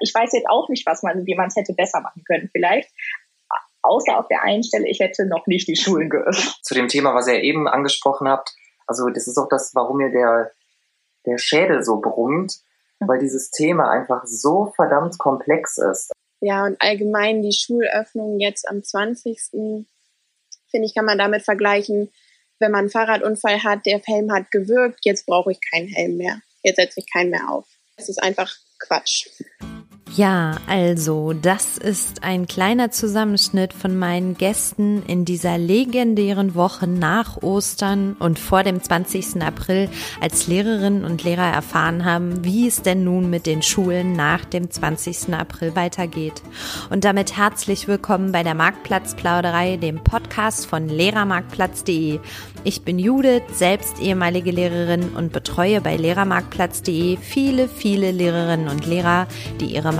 Ich weiß jetzt auch nicht, was man, wie man es hätte besser machen können. Vielleicht außer auf der einen Stelle, ich hätte noch nicht die Schulen geöffnet. Zu dem Thema, was ihr eben angesprochen habt, also das ist auch das, warum mir der, der Schädel so brummt, weil dieses Thema einfach so verdammt komplex ist. Ja, und allgemein die Schulöffnung jetzt am 20. finde ich, kann man damit vergleichen, wenn man einen Fahrradunfall hat, der Helm hat gewirkt, jetzt brauche ich keinen Helm mehr. Jetzt setze ich keinen mehr auf. Es ist einfach Quatsch. Ja, also, das ist ein kleiner Zusammenschnitt von meinen Gästen in dieser legendären Woche nach Ostern und vor dem 20. April, als Lehrerinnen und Lehrer erfahren haben, wie es denn nun mit den Schulen nach dem 20. April weitergeht. Und damit herzlich willkommen bei der Marktplatzplauderei, dem Podcast von lehrermarktplatz.de. Ich bin Judith, selbst ehemalige Lehrerin und betreue bei lehrermarktplatz.de viele, viele Lehrerinnen und Lehrer, die ihre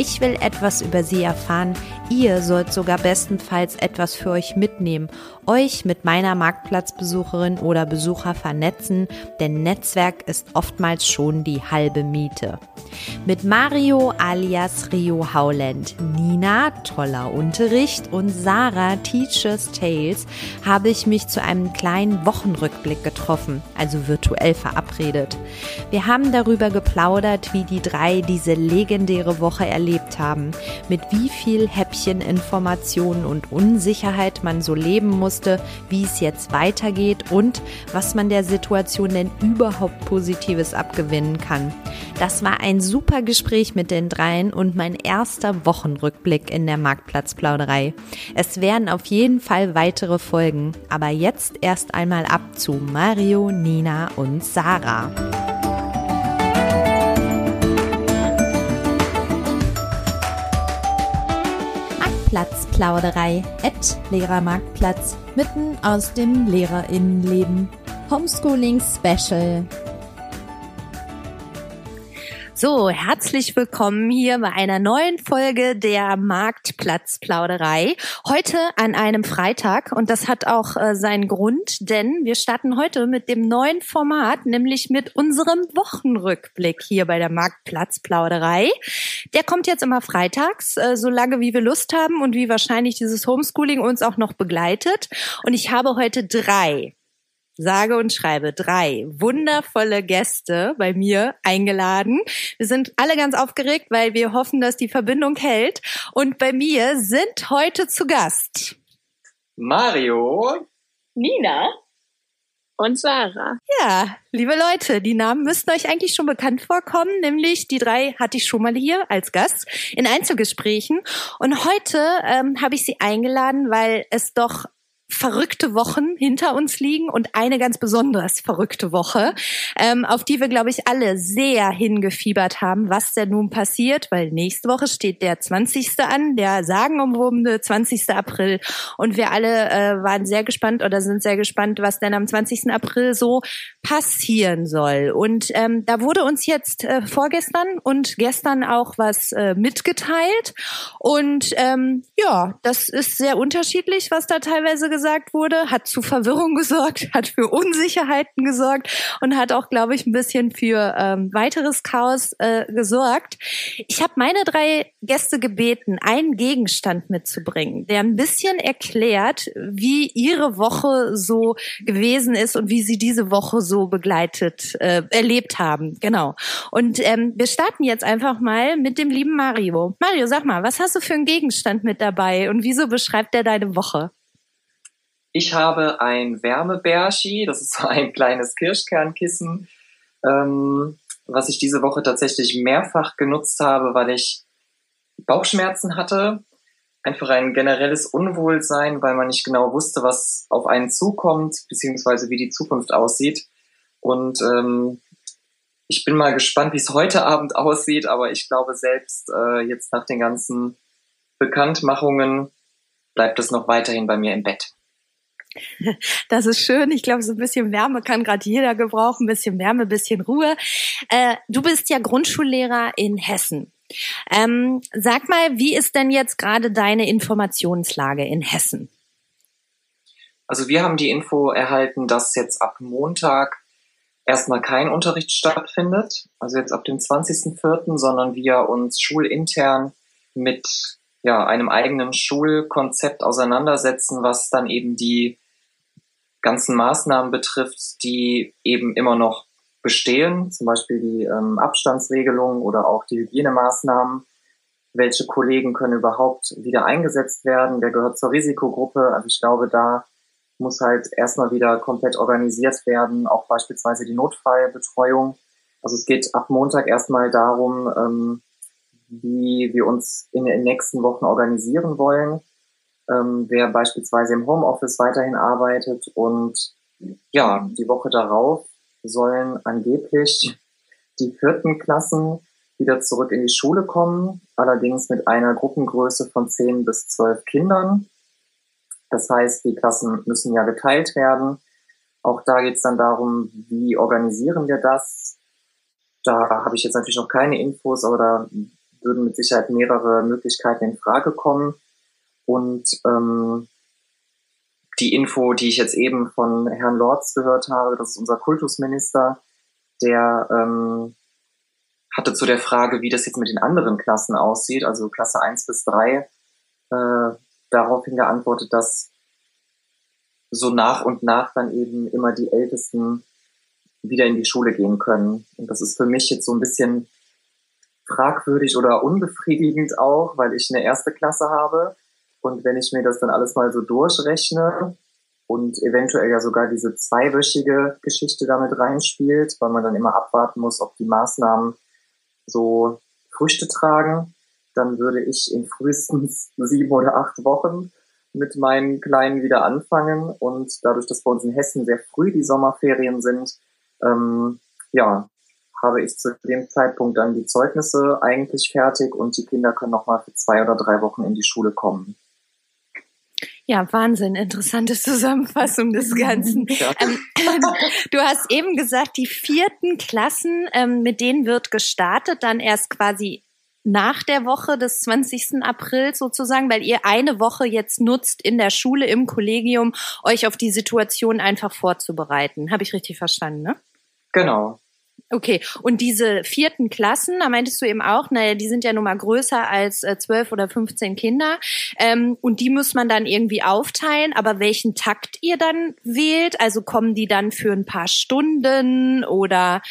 Ich will etwas über sie erfahren. Ihr sollt sogar bestenfalls etwas für euch mitnehmen euch mit meiner Marktplatzbesucherin oder Besucher vernetzen, denn Netzwerk ist oftmals schon die halbe Miete. Mit Mario alias Rio Howland, Nina, toller Unterricht und Sarah Teachers Tales habe ich mich zu einem kleinen Wochenrückblick getroffen, also virtuell verabredet. Wir haben darüber geplaudert, wie die drei diese legendäre Woche erlebt haben, mit wie viel Häppchen Informationen und Unsicherheit man so leben muss, wusste, wie es jetzt weitergeht und was man der Situation denn überhaupt Positives abgewinnen kann. Das war ein super Gespräch mit den dreien und mein erster Wochenrückblick in der Marktplatzplauderei. Es werden auf jeden Fall weitere Folgen, aber jetzt erst einmal ab zu Mario, Nina und Sarah. Platzplauderei at Lehrermarktplatz mitten aus dem Lehrerinnenleben. Homeschooling Special so, herzlich willkommen hier bei einer neuen Folge der Marktplatzplauderei. Heute an einem Freitag und das hat auch äh, seinen Grund, denn wir starten heute mit dem neuen Format, nämlich mit unserem Wochenrückblick hier bei der Marktplatzplauderei. Der kommt jetzt immer freitags, äh, so lange wie wir Lust haben und wie wahrscheinlich dieses Homeschooling uns auch noch begleitet. Und ich habe heute drei sage und schreibe drei wundervolle Gäste bei mir eingeladen. Wir sind alle ganz aufgeregt, weil wir hoffen, dass die Verbindung hält. Und bei mir sind heute zu Gast Mario, Nina und Sarah. Ja, liebe Leute, die Namen müssten euch eigentlich schon bekannt vorkommen, nämlich die drei hatte ich schon mal hier als Gast in Einzelgesprächen. Und heute ähm, habe ich sie eingeladen, weil es doch verrückte Wochen hinter uns liegen und eine ganz besonders verrückte Woche, ähm, auf die wir, glaube ich, alle sehr hingefiebert haben, was denn nun passiert, weil nächste Woche steht der 20. an, der sagenumwobene 20. April und wir alle äh, waren sehr gespannt oder sind sehr gespannt, was denn am 20. April so passieren soll. Und ähm, da wurde uns jetzt äh, vorgestern und gestern auch was äh, mitgeteilt und ähm, ja, das ist sehr unterschiedlich, was da teilweise gesagt gesagt wurde, hat zu Verwirrung gesorgt, hat für Unsicherheiten gesorgt und hat auch, glaube ich, ein bisschen für ähm, weiteres Chaos äh, gesorgt. Ich habe meine drei Gäste gebeten, einen Gegenstand mitzubringen, der ein bisschen erklärt, wie ihre Woche so gewesen ist und wie sie diese Woche so begleitet, äh, erlebt haben. Genau. Und ähm, wir starten jetzt einfach mal mit dem lieben Mario. Mario, sag mal, was hast du für einen Gegenstand mit dabei und wieso beschreibt er deine Woche? Ich habe ein Wärmebärschi, das ist so ein kleines Kirschkernkissen, ähm, was ich diese Woche tatsächlich mehrfach genutzt habe, weil ich Bauchschmerzen hatte. Einfach ein generelles Unwohlsein, weil man nicht genau wusste, was auf einen zukommt, beziehungsweise wie die Zukunft aussieht. Und ähm, ich bin mal gespannt, wie es heute Abend aussieht, aber ich glaube selbst äh, jetzt nach den ganzen Bekanntmachungen bleibt es noch weiterhin bei mir im Bett. Das ist schön. Ich glaube, so ein bisschen Wärme kann gerade jeder gebrauchen. Ein bisschen Wärme, ein bisschen Ruhe. Äh, du bist ja Grundschullehrer in Hessen. Ähm, sag mal, wie ist denn jetzt gerade deine Informationslage in Hessen? Also wir haben die Info erhalten, dass jetzt ab Montag erstmal kein Unterricht stattfindet, also jetzt ab dem 20.04., sondern wir uns schulintern mit ja, einem eigenen Schulkonzept auseinandersetzen, was dann eben die ganzen Maßnahmen betrifft, die eben immer noch bestehen, zum Beispiel die ähm, Abstandsregelung oder auch die Hygienemaßnahmen. Welche Kollegen können überhaupt wieder eingesetzt werden? Wer gehört zur Risikogruppe? Also ich glaube, da muss halt erstmal wieder komplett organisiert werden, auch beispielsweise die Notfallbetreuung. Also es geht ab Montag erstmal darum, ähm, wie wir uns in den nächsten Wochen organisieren wollen, ähm, wer beispielsweise im Homeoffice weiterhin arbeitet und ja, die Woche darauf sollen angeblich die vierten Klassen wieder zurück in die Schule kommen, allerdings mit einer Gruppengröße von zehn bis zwölf Kindern. Das heißt, die Klassen müssen ja geteilt werden. Auch da geht es dann darum, wie organisieren wir das? Da habe ich jetzt natürlich noch keine Infos, aber da würden mit Sicherheit mehrere Möglichkeiten in Frage kommen. Und ähm, die Info, die ich jetzt eben von Herrn Lorz gehört habe, das ist unser Kultusminister, der ähm, hatte zu der Frage, wie das jetzt mit den anderen Klassen aussieht, also Klasse 1 bis 3, äh, daraufhin geantwortet, dass so nach und nach dann eben immer die Ältesten wieder in die Schule gehen können. Und das ist für mich jetzt so ein bisschen fragwürdig oder unbefriedigend auch, weil ich eine erste Klasse habe. Und wenn ich mir das dann alles mal so durchrechne und eventuell ja sogar diese zweiwöchige Geschichte damit reinspielt, weil man dann immer abwarten muss, ob die Maßnahmen so Früchte tragen, dann würde ich in frühestens sieben oder acht Wochen mit meinen Kleinen wieder anfangen. Und dadurch, dass bei uns in Hessen sehr früh die Sommerferien sind, ähm, ja, habe ich zu dem Zeitpunkt dann die Zeugnisse eigentlich fertig und die Kinder können nochmal für zwei oder drei Wochen in die Schule kommen. Ja, Wahnsinn, interessante Zusammenfassung des Ganzen. Ja. Ähm, du hast eben gesagt, die vierten Klassen, ähm, mit denen wird gestartet, dann erst quasi nach der Woche des 20. April sozusagen, weil ihr eine Woche jetzt nutzt in der Schule, im Kollegium, euch auf die Situation einfach vorzubereiten. Habe ich richtig verstanden, ne? Genau. Okay, und diese vierten Klassen, da meintest du eben auch, naja, die sind ja nun mal größer als äh, zwölf äh, oder 15 Kinder. Ähm, und die muss man dann irgendwie aufteilen. Aber welchen Takt ihr dann wählt, also kommen die dann für ein paar Stunden oder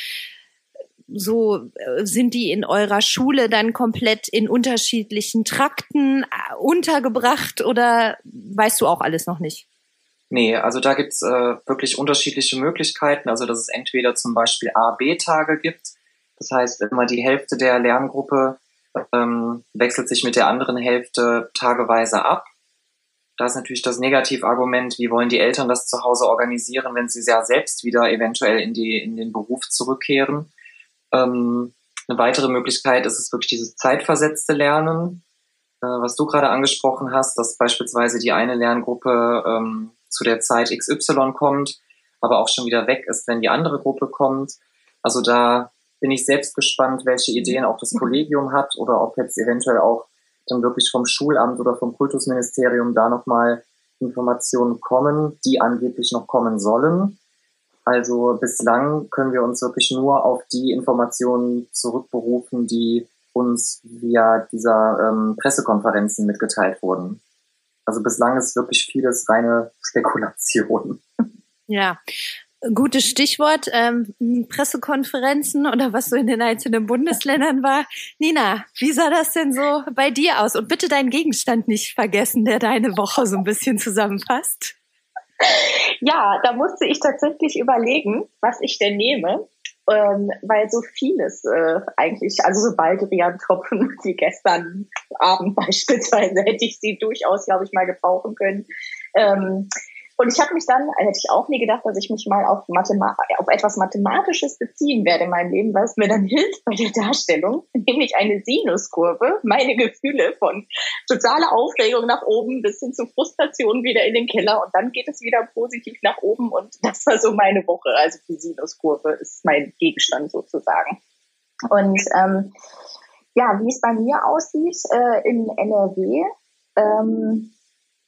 so äh, sind die in eurer Schule dann komplett in unterschiedlichen Trakten äh, untergebracht oder weißt du auch alles noch nicht? Nee, also da gibt's äh, wirklich unterschiedliche Möglichkeiten. Also dass es entweder zum Beispiel A-B-Tage gibt. Das heißt, immer die Hälfte der Lerngruppe ähm, wechselt sich mit der anderen Hälfte tageweise ab. Da ist natürlich das Negativargument, wie wollen die Eltern das zu Hause organisieren, wenn sie ja selbst wieder eventuell in, die, in den Beruf zurückkehren. Ähm, eine weitere Möglichkeit ist es wirklich dieses zeitversetzte Lernen, äh, was du gerade angesprochen hast, dass beispielsweise die eine Lerngruppe ähm, zu der Zeit XY kommt, aber auch schon wieder weg ist, wenn die andere Gruppe kommt. Also da bin ich selbst gespannt, welche Ideen auch das Kollegium hat oder ob jetzt eventuell auch dann wirklich vom Schulamt oder vom Kultusministerium da nochmal Informationen kommen, die angeblich noch kommen sollen. Also bislang können wir uns wirklich nur auf die Informationen zurückberufen, die uns via dieser ähm, Pressekonferenzen mitgeteilt wurden. Also bislang ist wirklich vieles reine Spekulation. Ja, gutes Stichwort, ähm, Pressekonferenzen oder was so in den einzelnen Bundesländern war. Nina, wie sah das denn so bei dir aus? Und bitte deinen Gegenstand nicht vergessen, der deine Woche so ein bisschen zusammenfasst. Ja, da musste ich tatsächlich überlegen, was ich denn nehme ähm, weil so vieles äh, eigentlich, also so Baldrian-Tropfen wie gestern Abend beispielsweise, hätte ich sie durchaus, glaube ich, mal gebrauchen können. Ähm, Und ich habe mich dann, hätte ich auch nie gedacht, dass ich mich mal auf, Mathema auf etwas Mathematisches beziehen werde in meinem Leben, was mir dann hilft bei der Darstellung, nämlich eine Sinuskurve, meine Gefühle von totaler Aufregung nach oben bis hin zu Frustration wieder in den Keller und dann geht es wieder positiv nach oben und das war so meine Woche. Also die Sinuskurve ist mein Gegenstand sozusagen. Und ähm, ja, wie es bei mir aussieht äh, in NRW, ähm,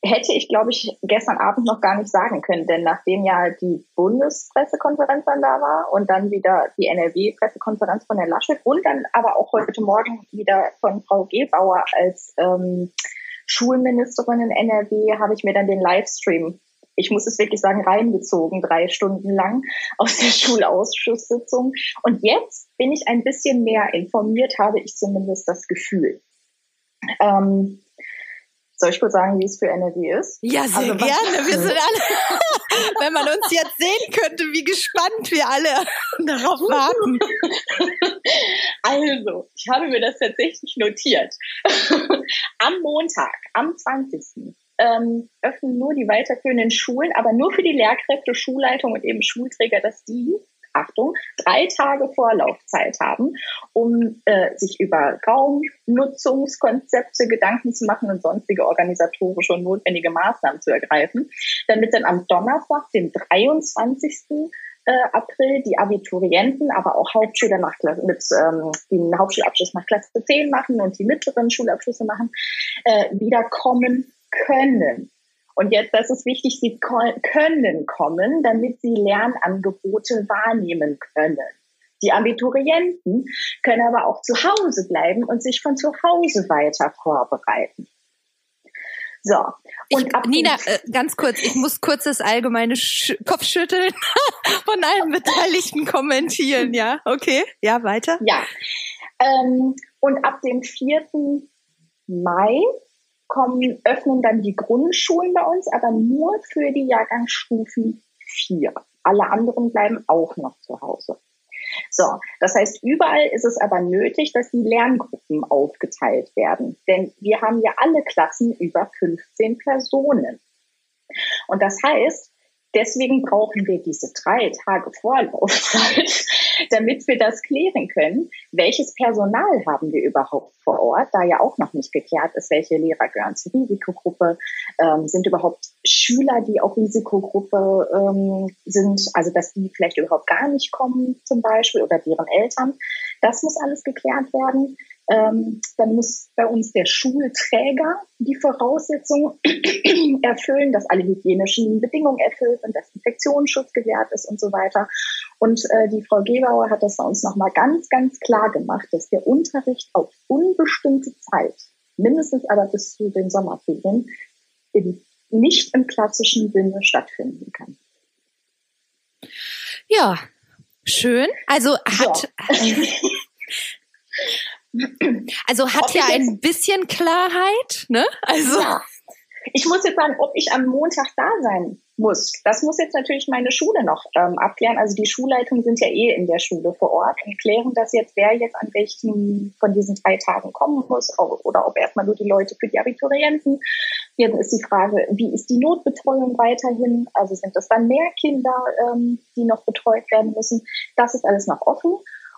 hätte ich, glaube ich, gestern Abend noch gar nicht sagen können, denn nachdem ja die Bundespressekonferenz dann da war und dann wieder die NRW-Pressekonferenz von der Laschet und dann aber auch heute Morgen wieder von Frau Gebauer als ähm, Schulministerin in NRW, habe ich mir dann den Livestream, ich muss es wirklich sagen, reingezogen, drei Stunden lang aus der Schulausschusssitzung. Und jetzt bin ich ein bisschen mehr informiert, habe ich zumindest das Gefühl. Ähm, soll ich kurz sagen, wie es für NRW ist? Ja, sehr also, gerne. Wir sind alle, wenn man uns jetzt sehen könnte, wie gespannt wir alle darauf warten. Also, ich habe mir das tatsächlich notiert. am Montag, am 20. Ähm, öffnen nur die weiterführenden Schulen, aber nur für die Lehrkräfte, Schulleitung und eben Schulträger, dass die Achtung, drei Tage Vorlaufzeit haben, um äh, sich über Raumnutzungskonzepte Gedanken zu machen und sonstige organisatorische und notwendige Maßnahmen zu ergreifen, damit dann am Donnerstag, dem 23. Äh, April die Abiturienten, aber auch Hauptschüler nach Klasse, mit ähm, den Hauptschulabschluss nach Klasse 10 machen und die mittleren Schulabschlüsse machen, äh, wiederkommen können. Und jetzt, das ist wichtig, sie können kommen, damit sie Lernangebote wahrnehmen können. Die Abiturienten können aber auch zu Hause bleiben und sich von zu Hause weiter vorbereiten. So. Und ich, Nina, äh, ganz kurz, ich muss kurz das allgemeine Sch Kopfschütteln von allen Beteiligten kommentieren, ja? Okay, ja, weiter? Ja. Ähm, und ab dem 4. Mai kommen, öffnen dann die Grundschulen bei uns, aber nur für die Jahrgangsstufen 4. Alle anderen bleiben auch noch zu Hause. So, das heißt, überall ist es aber nötig, dass die Lerngruppen aufgeteilt werden. Denn wir haben ja alle Klassen über 15 Personen. Und das heißt, deswegen brauchen wir diese drei Tage Vorlaufzeit, damit wir das klären können. Welches Personal haben wir überhaupt vor Ort, da ja auch noch nicht geklärt ist, welche Lehrer gehören zur Risikogruppe, ähm, sind überhaupt Schüler, die auch Risikogruppe ähm, sind, also dass die vielleicht überhaupt gar nicht kommen zum Beispiel oder deren Eltern. Das muss alles geklärt werden. Ähm, dann muss bei uns der Schulträger die Voraussetzungen erfüllen, dass alle hygienischen Bedingungen erfüllt sind, dass Infektionsschutz gewährt ist und so weiter. Und äh, die Frau Gebauer hat das bei uns nochmal ganz, ganz klar gemacht, dass der Unterricht auf unbestimmte Zeit, mindestens aber bis zu den Sommerferien, in, nicht im klassischen Sinne stattfinden kann. Ja, schön. Also hat. So. Also hat ja ein bisschen Klarheit, ne? Also. Ja. Ich muss jetzt sagen, ob ich am Montag da sein muss. Das muss jetzt natürlich meine Schule noch ähm, abklären. Also die Schulleitungen sind ja eh in der Schule vor Ort und klären das jetzt, wer jetzt an welchen von diesen drei Tagen kommen muss oder ob erstmal nur die Leute für die Abiturienten. Jetzt ist die Frage, wie ist die Notbetreuung weiterhin? Also sind das dann mehr Kinder, ähm, die noch betreut werden müssen? Das ist alles noch offen.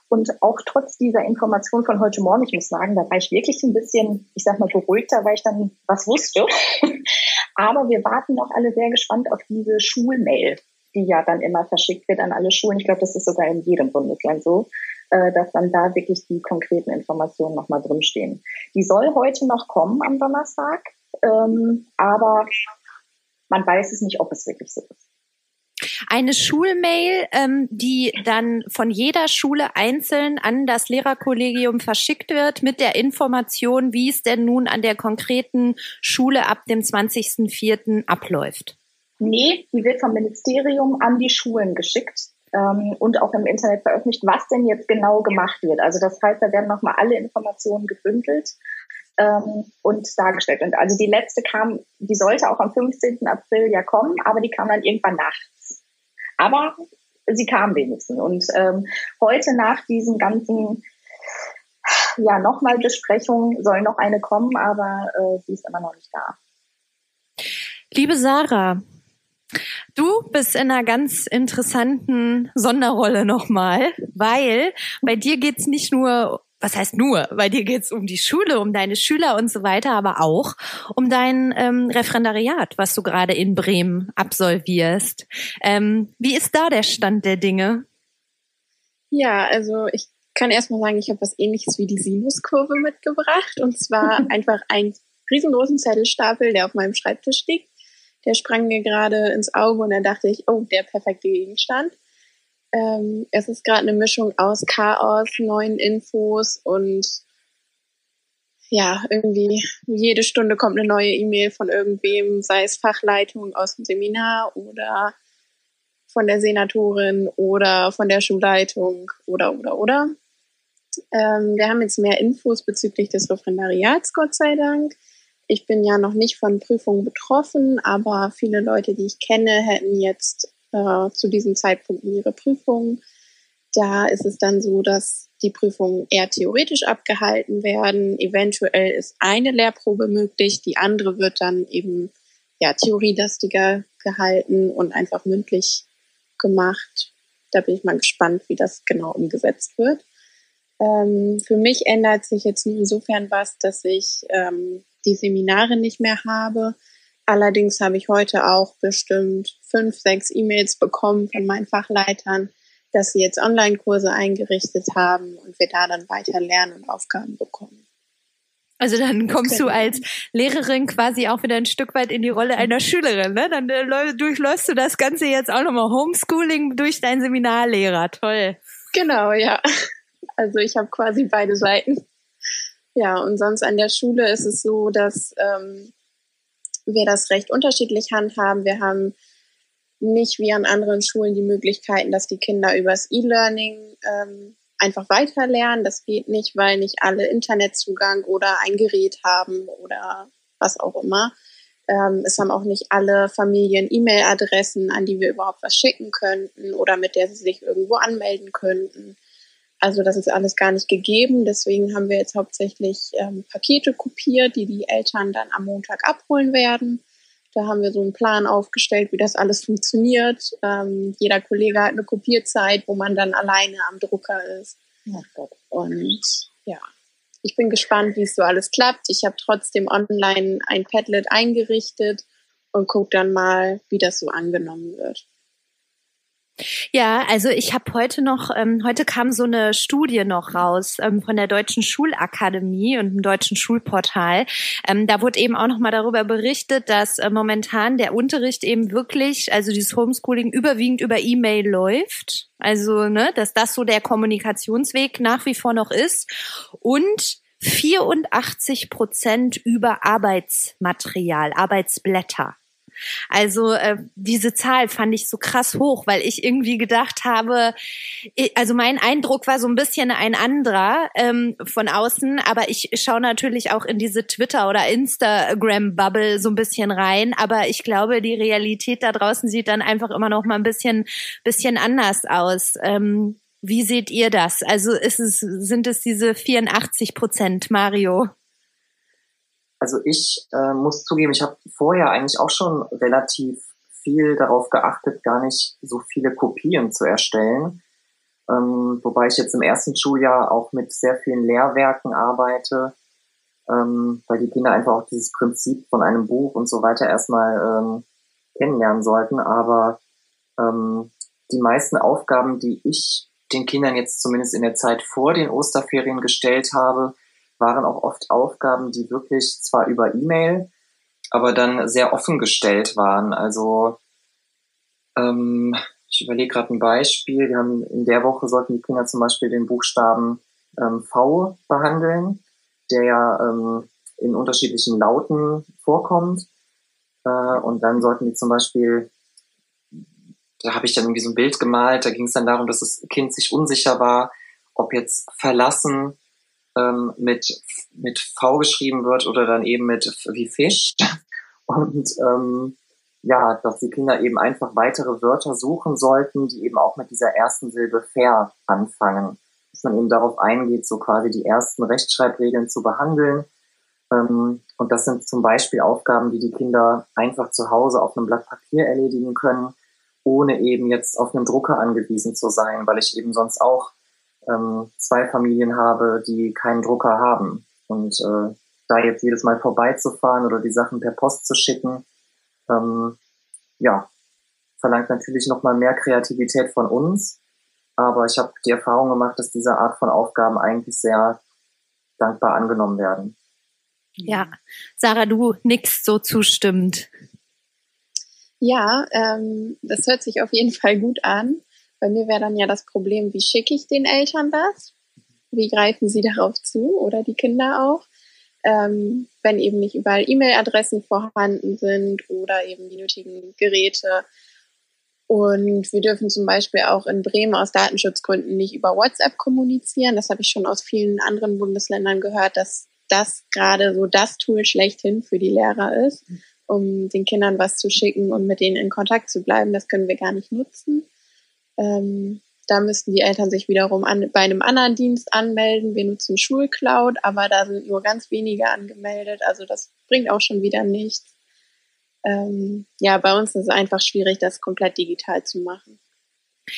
Und auch trotz dieser Information von heute Morgen, ich muss sagen, da war ich wirklich ein bisschen, ich sag mal, beruhigter, weil ich dann was wusste. Aber wir warten noch alle sehr gespannt auf diese Schulmail, die ja dann immer verschickt wird an alle Schulen. Ich glaube, das ist sogar in jedem Bundesland so, äh, dass dann da wirklich die konkreten Informationen nochmal drinstehen. Die soll heute noch kommen am Donnerstag, ähm, aber man weiß es nicht, ob es wirklich so ist eine Schulmail, ähm, die dann von jeder Schule einzeln an das Lehrerkollegium verschickt wird mit der Information, wie es denn nun an der konkreten Schule ab dem 20.04. abläuft. Nee, die wird vom Ministerium an die Schulen geschickt ähm, und auch im Internet veröffentlicht, was denn jetzt genau gemacht wird. Also das heißt, da werden nochmal alle Informationen gebündelt ähm, und dargestellt. Und also die letzte kam, die sollte auch am 15. April ja kommen, aber die kam dann irgendwann nachts. Aber sie kam wenigstens. Und ähm, heute nach diesen ganzen ja, nochmal Besprechungen soll noch eine kommen, aber äh, sie ist immer noch nicht da. Liebe Sarah, Du bist in einer ganz interessanten Sonderrolle nochmal, weil bei dir geht's nicht nur was heißt nur? Bei dir geht's um die Schule, um deine Schüler und so weiter, aber auch um dein ähm, Referendariat, was du gerade in Bremen absolvierst. Ähm, wie ist da der Stand der Dinge? Ja, also ich kann erstmal sagen, ich habe was ähnliches wie die Sinuskurve mitgebracht. Und zwar einfach einen riesengroßen Zettelstapel, der auf meinem Schreibtisch liegt. Der sprang mir gerade ins Auge und dann dachte ich, oh, der perfekte Gegenstand. Ähm, es ist gerade eine Mischung aus Chaos, neuen Infos und ja, irgendwie jede Stunde kommt eine neue E-Mail von irgendwem, sei es Fachleitung aus dem Seminar oder von der Senatorin oder von der Schulleitung oder oder oder. Ähm, wir haben jetzt mehr Infos bezüglich des Referendariats, Gott sei Dank. Ich bin ja noch nicht von Prüfungen betroffen, aber viele Leute, die ich kenne, hätten jetzt äh, zu diesem Zeitpunkt in ihre Prüfungen. Da ist es dann so, dass die Prüfungen eher theoretisch abgehalten werden. Eventuell ist eine Lehrprobe möglich, die andere wird dann eben ja theorielastiger gehalten und einfach mündlich gemacht. Da bin ich mal gespannt, wie das genau umgesetzt wird. Ähm, für mich ändert sich jetzt insofern was, dass ich ähm, die Seminare nicht mehr habe. Allerdings habe ich heute auch bestimmt fünf, sechs E-Mails bekommen von meinen Fachleitern, dass sie jetzt Online-Kurse eingerichtet haben und wir da dann weiter lernen und Aufgaben bekommen. Also dann kommst du als Lehrerin quasi auch wieder ein Stück weit in die Rolle einer Schülerin, ne? Dann äh, durchläufst du das Ganze jetzt auch nochmal Homeschooling durch deinen Seminarlehrer. Toll. Genau, ja. Also ich habe quasi beide Seiten. Ja, und sonst an der Schule ist es so, dass ähm, wir das recht unterschiedlich handhaben. Wir haben nicht wie an anderen Schulen die Möglichkeiten, dass die Kinder übers E-Learning ähm, einfach weiterlernen. Das geht nicht, weil nicht alle Internetzugang oder ein Gerät haben oder was auch immer. Ähm, es haben auch nicht alle Familien E-Mail-Adressen, an die wir überhaupt was schicken könnten oder mit der sie sich irgendwo anmelden könnten. Also das ist alles gar nicht gegeben. Deswegen haben wir jetzt hauptsächlich ähm, Pakete kopiert, die die Eltern dann am Montag abholen werden. Da haben wir so einen Plan aufgestellt, wie das alles funktioniert. Ähm, jeder Kollege hat eine Kopierzeit, wo man dann alleine am Drucker ist. Und ja, ich bin gespannt, wie es so alles klappt. Ich habe trotzdem online ein Padlet eingerichtet und gucke dann mal, wie das so angenommen wird. Ja, also ich habe heute noch, ähm, heute kam so eine Studie noch raus ähm, von der Deutschen Schulakademie und dem Deutschen Schulportal. Ähm, da wurde eben auch noch mal darüber berichtet, dass äh, momentan der Unterricht eben wirklich, also dieses Homeschooling überwiegend über E-Mail läuft. Also, ne, dass das so der Kommunikationsweg nach wie vor noch ist. Und 84 Prozent über Arbeitsmaterial, Arbeitsblätter. Also äh, diese Zahl fand ich so krass hoch, weil ich irgendwie gedacht habe, also mein Eindruck war so ein bisschen ein anderer ähm, von außen, aber ich schaue natürlich auch in diese Twitter- oder Instagram-Bubble so ein bisschen rein, aber ich glaube, die Realität da draußen sieht dann einfach immer noch mal ein bisschen, bisschen anders aus. Ähm, wie seht ihr das? Also ist es, sind es diese 84 Prozent, Mario? Also ich äh, muss zugeben, ich habe vorher eigentlich auch schon relativ viel darauf geachtet, gar nicht so viele Kopien zu erstellen. Ähm, wobei ich jetzt im ersten Schuljahr auch mit sehr vielen Lehrwerken arbeite, ähm, weil die Kinder einfach auch dieses Prinzip von einem Buch und so weiter erstmal ähm, kennenlernen sollten. Aber ähm, die meisten Aufgaben, die ich den Kindern jetzt zumindest in der Zeit vor den Osterferien gestellt habe, waren auch oft Aufgaben, die wirklich zwar über E-Mail, aber dann sehr offen gestellt waren. Also ähm, ich überlege gerade ein Beispiel. Wir haben in der Woche sollten die Kinder zum Beispiel den Buchstaben ähm, V behandeln, der ja ähm, in unterschiedlichen Lauten vorkommt. Äh, und dann sollten die zum Beispiel, da habe ich dann irgendwie so ein Bild gemalt, da ging es dann darum, dass das Kind sich unsicher war, ob jetzt verlassen ähm, mit, mit V geschrieben wird oder dann eben mit wie Fisch. Und ähm, ja, dass die Kinder eben einfach weitere Wörter suchen sollten, die eben auch mit dieser ersten Silbe fair anfangen. Dass man eben darauf eingeht, so quasi die ersten Rechtschreibregeln zu behandeln. Ähm, und das sind zum Beispiel Aufgaben, die die Kinder einfach zu Hause auf einem Blatt Papier erledigen können, ohne eben jetzt auf einen Drucker angewiesen zu sein, weil ich eben sonst auch ähm, zwei Familien habe, die keinen Drucker haben. Und äh, da jetzt jedes Mal vorbeizufahren oder die Sachen per Post zu schicken, ähm, ja, verlangt natürlich nochmal mehr Kreativität von uns. Aber ich habe die Erfahrung gemacht, dass diese Art von Aufgaben eigentlich sehr dankbar angenommen werden. Ja, Sarah, du nix so zustimmend. Ja, ähm, das hört sich auf jeden Fall gut an. Bei mir wäre dann ja das Problem, wie schicke ich den Eltern das? Wie greifen sie darauf zu oder die Kinder auch? Ähm, wenn eben nicht überall E-Mail-Adressen vorhanden sind oder eben die nötigen Geräte. Und wir dürfen zum Beispiel auch in Bremen aus Datenschutzgründen nicht über WhatsApp kommunizieren. Das habe ich schon aus vielen anderen Bundesländern gehört, dass das gerade so das Tool schlechthin für die Lehrer ist, um den Kindern was zu schicken und mit denen in Kontakt zu bleiben. Das können wir gar nicht nutzen. Ähm, da müssten die Eltern sich wiederum an, bei einem anderen Dienst anmelden. Wir nutzen Schulcloud, aber da sind nur ganz wenige angemeldet. Also das bringt auch schon wieder nichts. Ähm, ja, bei uns ist es einfach schwierig, das komplett digital zu machen.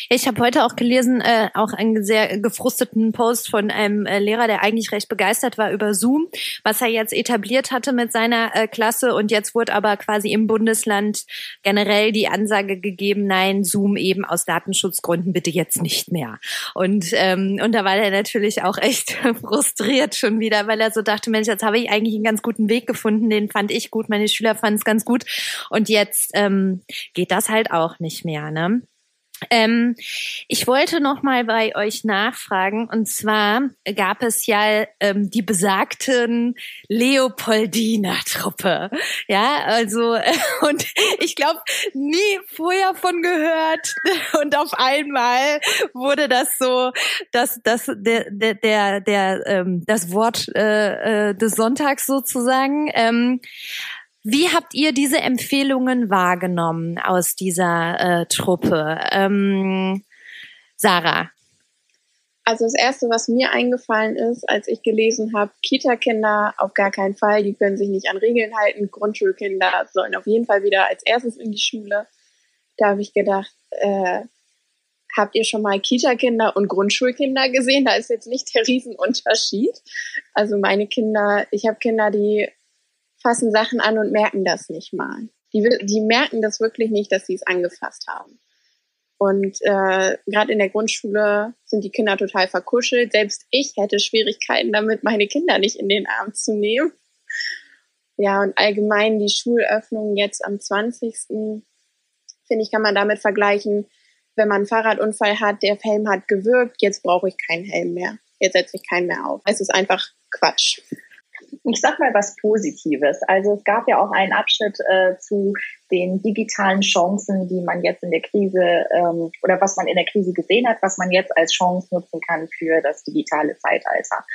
Ich habe heute auch gelesen, äh, auch einen sehr gefrusteten Post von einem äh, Lehrer, der eigentlich recht begeistert war über Zoom, was er jetzt etabliert hatte mit seiner äh, Klasse. Und jetzt wurde aber quasi im Bundesland generell die Ansage gegeben, nein, Zoom eben aus Datenschutzgründen bitte jetzt nicht mehr. Und, ähm, und da war er natürlich auch echt frustriert schon wieder, weil er so dachte, Mensch, jetzt habe ich eigentlich einen ganz guten Weg gefunden, den fand ich gut, meine Schüler fanden es ganz gut. Und jetzt ähm, geht das halt auch nicht mehr. Ne? Ähm, ich wollte noch mal bei euch nachfragen und zwar gab es ja ähm, die besagten Leopoldiner Truppe, ja also und ich glaube nie vorher von gehört und auf einmal wurde das so, dass das der der der, der ähm, das Wort äh, äh, des Sonntags sozusagen. Ähm, wie habt ihr diese Empfehlungen wahrgenommen aus dieser äh, Truppe? Ähm, Sarah. Also das Erste, was mir eingefallen ist, als ich gelesen habe, Kita-Kinder auf gar keinen Fall, die können sich nicht an Regeln halten. Grundschulkinder sollen auf jeden Fall wieder als erstes in die Schule. Da habe ich gedacht, äh, habt ihr schon mal Kita-Kinder und Grundschulkinder gesehen? Da ist jetzt nicht der Riesenunterschied. Also meine Kinder, ich habe Kinder, die fassen Sachen an und merken das nicht mal. Die, die merken das wirklich nicht, dass sie es angefasst haben. Und äh, gerade in der Grundschule sind die Kinder total verkuschelt. Selbst ich hätte Schwierigkeiten damit, meine Kinder nicht in den Arm zu nehmen. Ja, und allgemein die Schulöffnung jetzt am 20. finde ich, kann man damit vergleichen, wenn man einen Fahrradunfall hat, der Helm hat gewirkt, jetzt brauche ich keinen Helm mehr. Jetzt setze ich keinen mehr auf. Es ist einfach Quatsch ich sag mal was Positives. Also es gab ja auch einen Abschnitt äh, zu den digitalen Chancen, die man jetzt in der Krise ähm, oder was man in der Krise gesehen hat, was man jetzt als Chance nutzen kann für das digitale Zeitalter.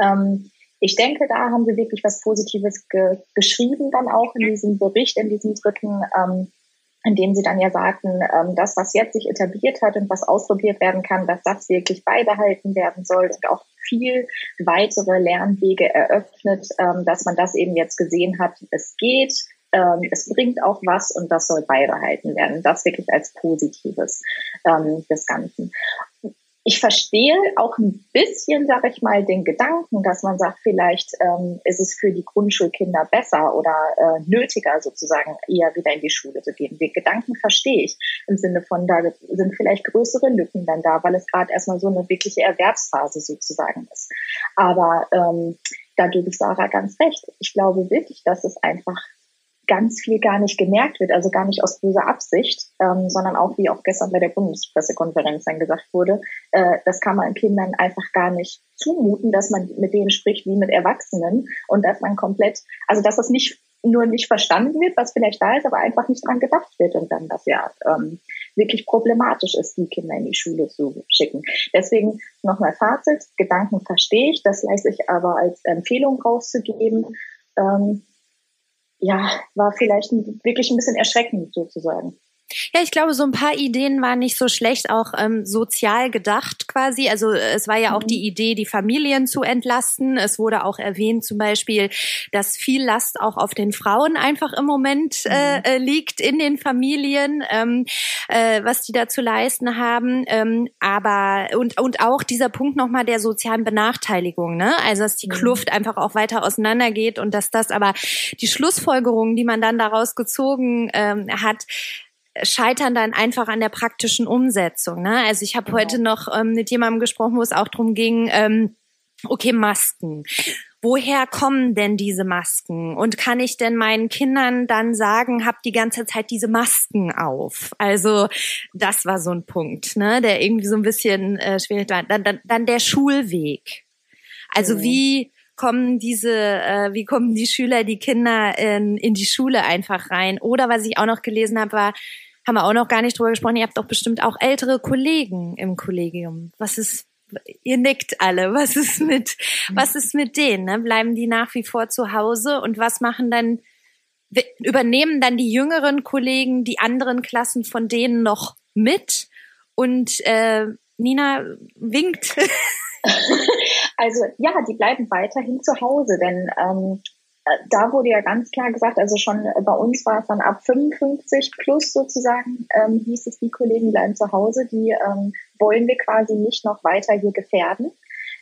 Ähm, ich denke, da haben sie wirklich was Positives ge geschrieben dann auch in diesem Bericht, in diesem dritten. Ähm, in dem sie dann ja sagten, ähm, das, was jetzt sich etabliert hat und was ausprobiert werden kann, dass das wirklich beibehalten werden soll und auch viel weitere Lernwege eröffnet, ähm, dass man das eben jetzt gesehen hat, es geht, ähm, es bringt auch was und das soll beibehalten werden. Das wirklich als Positives ähm, des Ganzen ich verstehe auch ein bisschen, sage ich mal, den Gedanken, dass man sagt, vielleicht ähm, ist es für die Grundschulkinder besser oder äh, nötiger sozusagen eher wieder in die Schule zu gehen. Den Gedanken verstehe ich im Sinne von, da sind vielleicht größere Lücken dann da, weil es gerade erstmal so eine wirkliche Erwerbsphase sozusagen ist. Aber ähm, da gebe ich Sarah ganz recht. Ich glaube wirklich, dass es einfach ganz viel gar nicht gemerkt wird, also gar nicht aus böser Absicht, ähm, sondern auch, wie auch gestern bei der Bundespressekonferenz dann gesagt wurde, äh, das kann man Kindern einfach gar nicht zumuten, dass man mit denen spricht wie mit Erwachsenen und dass man komplett, also dass das nicht nur nicht verstanden wird, was vielleicht da ist, aber einfach nicht dran gedacht wird und dann das ja ähm, wirklich problematisch ist, die Kinder in die Schule zu schicken. Deswegen nochmal Fazit, Gedanken verstehe ich, das leiste ich aber als Empfehlung rauszugeben. Ähm, ja, war vielleicht wirklich ein bisschen erschreckend sozusagen. Ja, ich glaube, so ein paar Ideen waren nicht so schlecht, auch ähm, sozial gedacht quasi. Also es war ja auch die mhm. Idee, die Familien zu entlasten. Es wurde auch erwähnt zum Beispiel, dass viel Last auch auf den Frauen einfach im Moment äh, mhm. äh, liegt in den Familien, ähm, äh, was die da zu leisten haben. Ähm, aber und und auch dieser Punkt nochmal der sozialen Benachteiligung, ne? Also dass die mhm. Kluft einfach auch weiter auseinandergeht und dass das aber die Schlussfolgerungen, die man dann daraus gezogen ähm, hat, scheitern dann einfach an der praktischen Umsetzung. Ne? Also ich habe genau. heute noch ähm, mit jemandem gesprochen, wo es auch darum ging, ähm, okay, Masken. Woher kommen denn diese Masken? Und kann ich denn meinen Kindern dann sagen, habt die ganze Zeit diese Masken auf? Also das war so ein Punkt, ne, der irgendwie so ein bisschen äh, schwierig war. Dann, dann, dann der Schulweg. Also mhm. wie kommen diese, äh, wie kommen die Schüler, die Kinder in, in die Schule einfach rein? Oder was ich auch noch gelesen habe, war, haben wir auch noch gar nicht drüber gesprochen, ihr habt doch bestimmt auch ältere Kollegen im Kollegium. Was ist, ihr nickt alle, was ist mit, was ist mit denen? Ne? Bleiben die nach wie vor zu Hause und was machen dann, übernehmen dann die jüngeren Kollegen die anderen Klassen von denen noch mit? Und äh, Nina winkt. Also ja, die bleiben weiterhin zu Hause, denn ähm, äh, da wurde ja ganz klar gesagt, also schon bei uns war es dann ab 55 plus sozusagen, ähm, hieß es, die Kollegen bleiben zu Hause, die ähm, wollen wir quasi nicht noch weiter hier gefährden.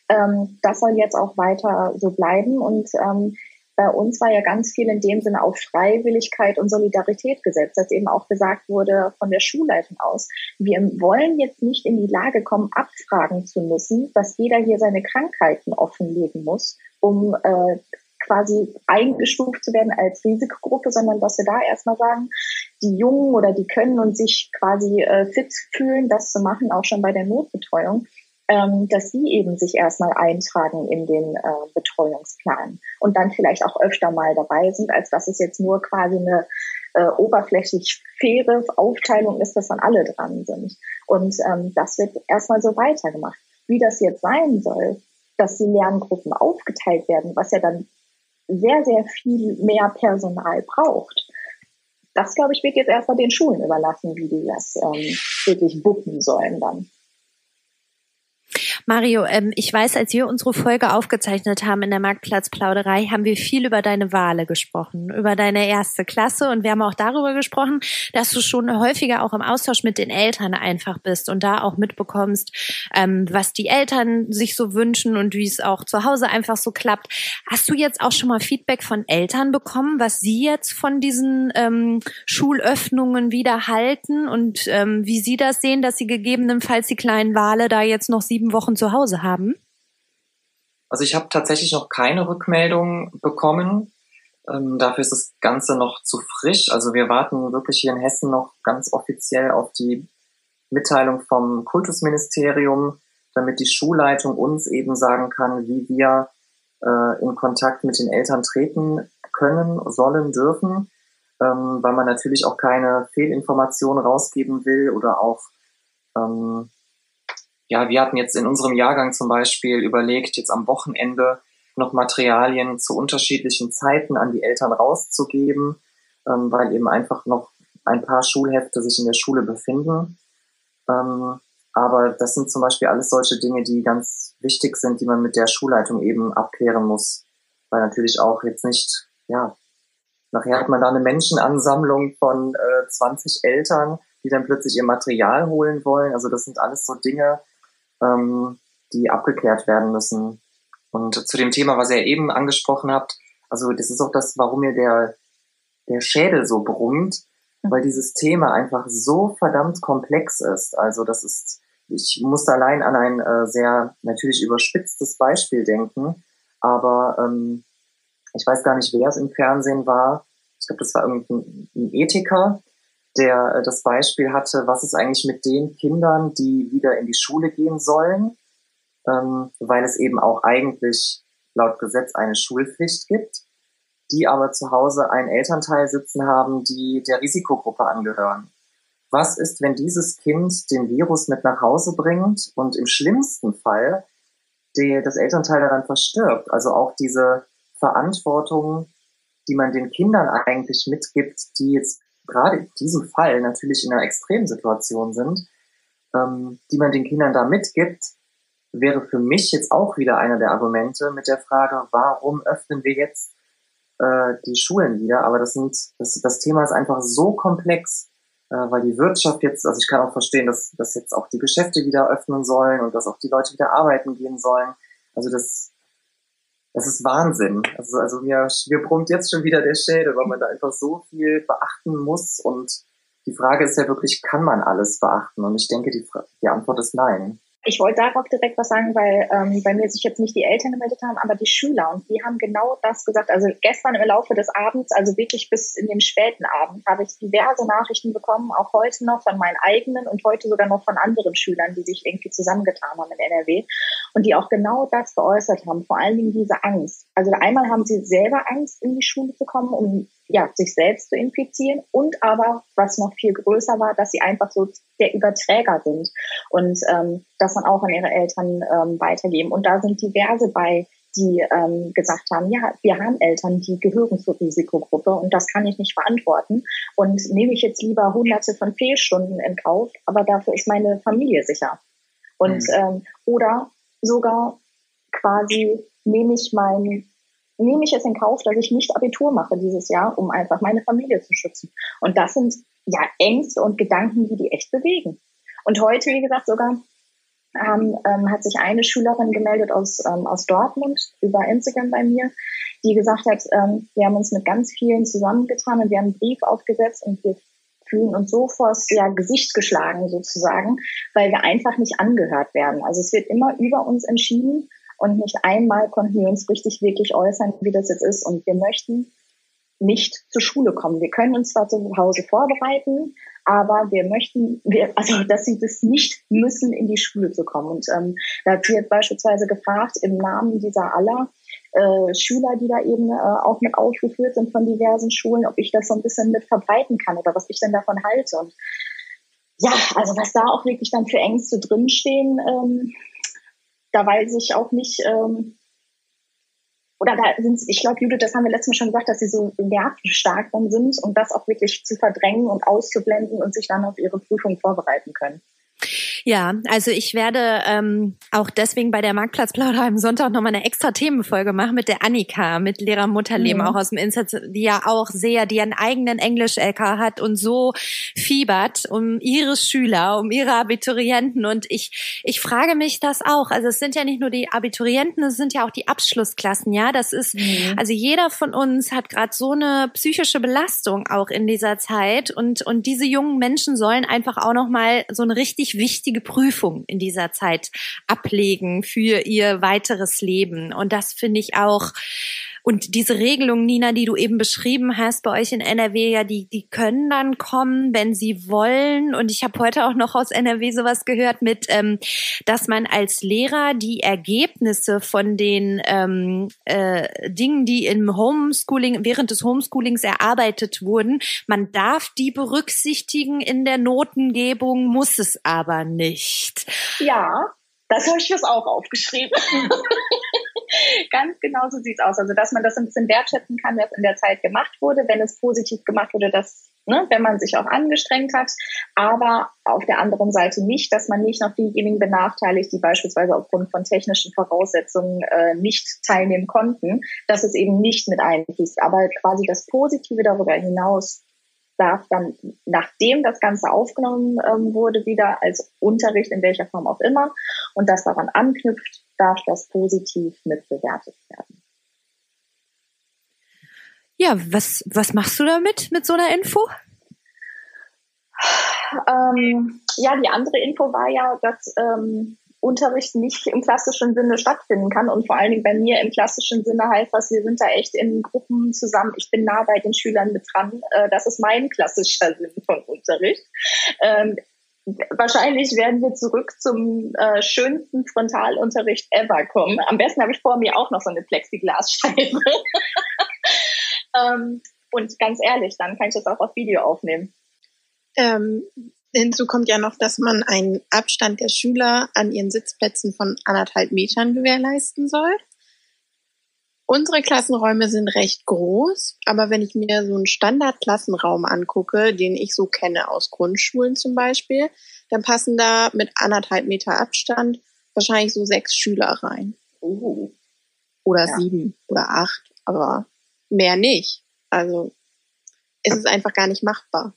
Ähm, das soll jetzt auch weiter so bleiben und ähm, bei uns war ja ganz viel in dem Sinne auf Freiwilligkeit und Solidarität gesetzt, dass eben auch gesagt wurde von der Schulleitung aus, wir wollen jetzt nicht in die Lage kommen, abfragen zu müssen, dass jeder hier seine Krankheiten offenlegen muss, um äh, quasi eingestuft zu werden als Risikogruppe, sondern dass wir da erstmal sagen, die Jungen oder die können und sich quasi äh, fit fühlen, das zu machen, auch schon bei der Notbetreuung ähm, dass sie eben sich erstmal eintragen in den äh, Betreuungsplan und dann vielleicht auch öfter mal dabei sind, als dass es jetzt nur quasi eine äh, oberflächlich faire Aufteilung ist, dass dann alle dran sind. Und ähm, das wird erstmal so weitergemacht. Wie das jetzt sein soll, dass die Lerngruppen aufgeteilt werden, was ja dann sehr, sehr viel mehr Personal braucht. Das, glaube ich, wird jetzt erstmal den Schulen überlassen, wie die das ähm, wirklich bucken sollen dann. Mario, ähm, ich weiß, als wir unsere Folge aufgezeichnet haben in der Marktplatzplauderei, haben wir viel über deine Wale gesprochen, über deine erste Klasse und wir haben auch darüber gesprochen, dass du schon häufiger auch im Austausch mit den Eltern einfach bist und da auch mitbekommst, ähm, was die Eltern sich so wünschen und wie es auch zu Hause einfach so klappt. Hast du jetzt auch schon mal Feedback von Eltern bekommen, was sie jetzt von diesen ähm, Schulöffnungen wieder halten und ähm, wie sie das sehen, dass sie gegebenenfalls die kleinen Wale da jetzt noch sieben Wochen zu Hause haben? Also ich habe tatsächlich noch keine Rückmeldung bekommen. Ähm, dafür ist das Ganze noch zu frisch. Also wir warten wirklich hier in Hessen noch ganz offiziell auf die Mitteilung vom Kultusministerium, damit die Schulleitung uns eben sagen kann, wie wir äh, in Kontakt mit den Eltern treten können, sollen, dürfen, ähm, weil man natürlich auch keine Fehlinformationen rausgeben will oder auch ähm, ja, wir hatten jetzt in unserem Jahrgang zum Beispiel überlegt, jetzt am Wochenende noch Materialien zu unterschiedlichen Zeiten an die Eltern rauszugeben, ähm, weil eben einfach noch ein paar Schulhefte sich in der Schule befinden. Ähm, aber das sind zum Beispiel alles solche Dinge, die ganz wichtig sind, die man mit der Schulleitung eben abklären muss. Weil natürlich auch jetzt nicht, ja, nachher hat man da eine Menschenansammlung von äh, 20 Eltern, die dann plötzlich ihr Material holen wollen. Also das sind alles so Dinge, ähm, die abgeklärt werden müssen. Und zu dem Thema, was ihr eben angesprochen habt, also das ist auch das, warum mir der, der Schädel so brummt, mhm. weil dieses Thema einfach so verdammt komplex ist. Also das ist, ich musste allein an ein äh, sehr natürlich überspitztes Beispiel denken, aber ähm, ich weiß gar nicht, wer es im Fernsehen war. Ich glaube, das war irgendein ein Ethiker, der äh, das Beispiel hatte, was ist eigentlich mit den Kindern, die wieder in die Schule gehen sollen, ähm, weil es eben auch eigentlich laut Gesetz eine Schulpflicht gibt, die aber zu Hause einen Elternteil sitzen haben, die der Risikogruppe angehören. Was ist, wenn dieses Kind den Virus mit nach Hause bringt und im schlimmsten Fall die, das Elternteil daran verstirbt? Also auch diese Verantwortung, die man den Kindern eigentlich mitgibt, die jetzt gerade in diesem Fall natürlich in einer Extremsituation sind, ähm, die man den Kindern da mitgibt, wäre für mich jetzt auch wieder einer der Argumente mit der Frage, warum öffnen wir jetzt äh, die Schulen wieder? Aber das sind, das, das Thema ist einfach so komplex, äh, weil die Wirtschaft jetzt, also ich kann auch verstehen, dass, dass jetzt auch die Geschäfte wieder öffnen sollen und dass auch die Leute wieder arbeiten gehen sollen. Also das, das ist Wahnsinn. Also, also mir, mir brummt jetzt schon wieder der Schädel, weil man da einfach so viel beachten muss und die Frage ist ja wirklich, kann man alles beachten? Und ich denke, die, die Antwort ist nein. Ich wollte darauf direkt was sagen, weil ähm, bei mir sich jetzt nicht die Eltern gemeldet haben, aber die Schüler. Und die haben genau das gesagt. Also gestern im Laufe des Abends, also wirklich bis in den späten Abend, habe ich diverse Nachrichten bekommen, auch heute noch von meinen eigenen und heute sogar noch von anderen Schülern, die sich irgendwie zusammengetan haben in NRW und die auch genau das geäußert haben. Vor allen Dingen diese Angst. Also einmal haben sie selber Angst, in die Schule zu kommen, um ja, sich selbst zu infizieren und aber, was noch viel größer war, dass sie einfach so der Überträger sind und ähm, das dann auch an ihre Eltern ähm, weitergeben. Und da sind diverse bei, die ähm, gesagt haben, ja, wir haben Eltern, die gehören zur Risikogruppe und das kann ich nicht verantworten und nehme ich jetzt lieber hunderte von Fehlstunden in Kauf, aber dafür ist meine Familie sicher. Und mhm. ähm, oder sogar quasi nehme ich mein nehme ich es in Kauf, dass ich nicht Abitur mache dieses Jahr, um einfach meine Familie zu schützen. Und das sind ja Ängste und Gedanken, die die echt bewegen. Und heute, wie gesagt, sogar ähm, ähm, hat sich eine Schülerin gemeldet aus, ähm, aus Dortmund über Instagram bei mir, die gesagt hat, ähm, wir haben uns mit ganz vielen zusammengetan und wir haben einen Brief aufgesetzt und wir fühlen uns so vors ja, Gesicht geschlagen sozusagen, weil wir einfach nicht angehört werden. Also es wird immer über uns entschieden und nicht einmal konnten wir uns richtig wirklich äußern, wie das jetzt ist. Und wir möchten nicht zur Schule kommen. Wir können uns zwar zu Hause vorbereiten, aber wir möchten, wir, also dass sie das nicht müssen, in die Schule zu kommen. Und ähm, da jetzt beispielsweise gefragt, im Namen dieser aller äh, Schüler, die da eben äh, auch mit aufgeführt sind von diversen Schulen, ob ich das so ein bisschen mit verbreiten kann oder was ich denn davon halte. Und ja, also was da auch wirklich dann für Ängste drinstehen, ähm, da weiß ich auch nicht, ähm, oder da sind ich glaube, Judith, das haben wir letztes Mal schon gesagt, dass sie so nervenstark dann sind und das auch wirklich zu verdrängen und auszublenden und sich dann auf ihre Prüfung vorbereiten können. Ja, also ich werde ähm, auch deswegen bei der Marktplatzplauder am Sonntag nochmal eine extra Themenfolge machen mit der Annika, mit Lehrer Mutterleben, mhm. auch aus dem Insatz, die ja auch sehr, die einen eigenen Englisch-LK hat und so fiebert um ihre Schüler, um ihre Abiturienten. Und ich, ich frage mich das auch. Also es sind ja nicht nur die Abiturienten, es sind ja auch die Abschlussklassen, ja. Das ist, mhm. also jeder von uns hat gerade so eine psychische Belastung auch in dieser Zeit. Und, und diese jungen Menschen sollen einfach auch nochmal so eine richtig wichtige wichtige Prüfung in dieser Zeit ablegen für ihr weiteres Leben. Und das finde ich auch und diese Regelung, Nina, die du eben beschrieben hast, bei euch in NRW, ja, die, die können dann kommen, wenn sie wollen. Und ich habe heute auch noch aus NRW sowas gehört mit, ähm, dass man als Lehrer die Ergebnisse von den ähm, äh, Dingen, die im Homeschooling, während des Homeschoolings erarbeitet wurden, man darf die berücksichtigen in der Notengebung, muss es aber nicht. Ja, das habe ich jetzt auch aufgeschrieben. Ganz genau so sieht's aus. Also, dass man das ein bisschen wertschätzen kann, was in der Zeit gemacht wurde, wenn es positiv gemacht wurde, dass, ne, wenn man sich auch angestrengt hat. Aber auf der anderen Seite nicht, dass man nicht noch diejenigen benachteiligt, die beispielsweise aufgrund von technischen Voraussetzungen äh, nicht teilnehmen konnten, dass es eben nicht mit einfließt. Aber quasi das Positive darüber hinaus darf dann, nachdem das Ganze aufgenommen ähm, wurde, wieder als Unterricht in welcher Form auch immer und das daran anknüpft, darf das positiv mitbewertet werden. Ja, was, was machst du damit, mit so einer Info? Ähm, ja, die andere Info war ja, dass ähm, Unterricht nicht im klassischen Sinne stattfinden kann. Und vor allen Dingen bei mir im klassischen Sinne heißt das, wir sind da echt in Gruppen zusammen. Ich bin nah bei den Schülern mit dran. Äh, das ist mein klassischer Sinn von Unterricht. Ähm, wahrscheinlich werden wir zurück zum äh, schönsten Frontalunterricht ever kommen. Am besten habe ich vor mir auch noch so eine Plexiglasscheibe. ähm, und ganz ehrlich, dann kann ich das auch auf Video aufnehmen. Ähm, Hinzu kommt ja noch, dass man einen Abstand der Schüler an ihren Sitzplätzen von anderthalb Metern gewährleisten soll. Unsere Klassenräume sind recht groß, aber wenn ich mir so einen Standardklassenraum angucke, den ich so kenne aus Grundschulen zum Beispiel, dann passen da mit anderthalb Meter Abstand wahrscheinlich so sechs Schüler rein. Uh. Oder Ja. sieben oder acht, aber mehr nicht. Also es ist einfach gar nicht machbar.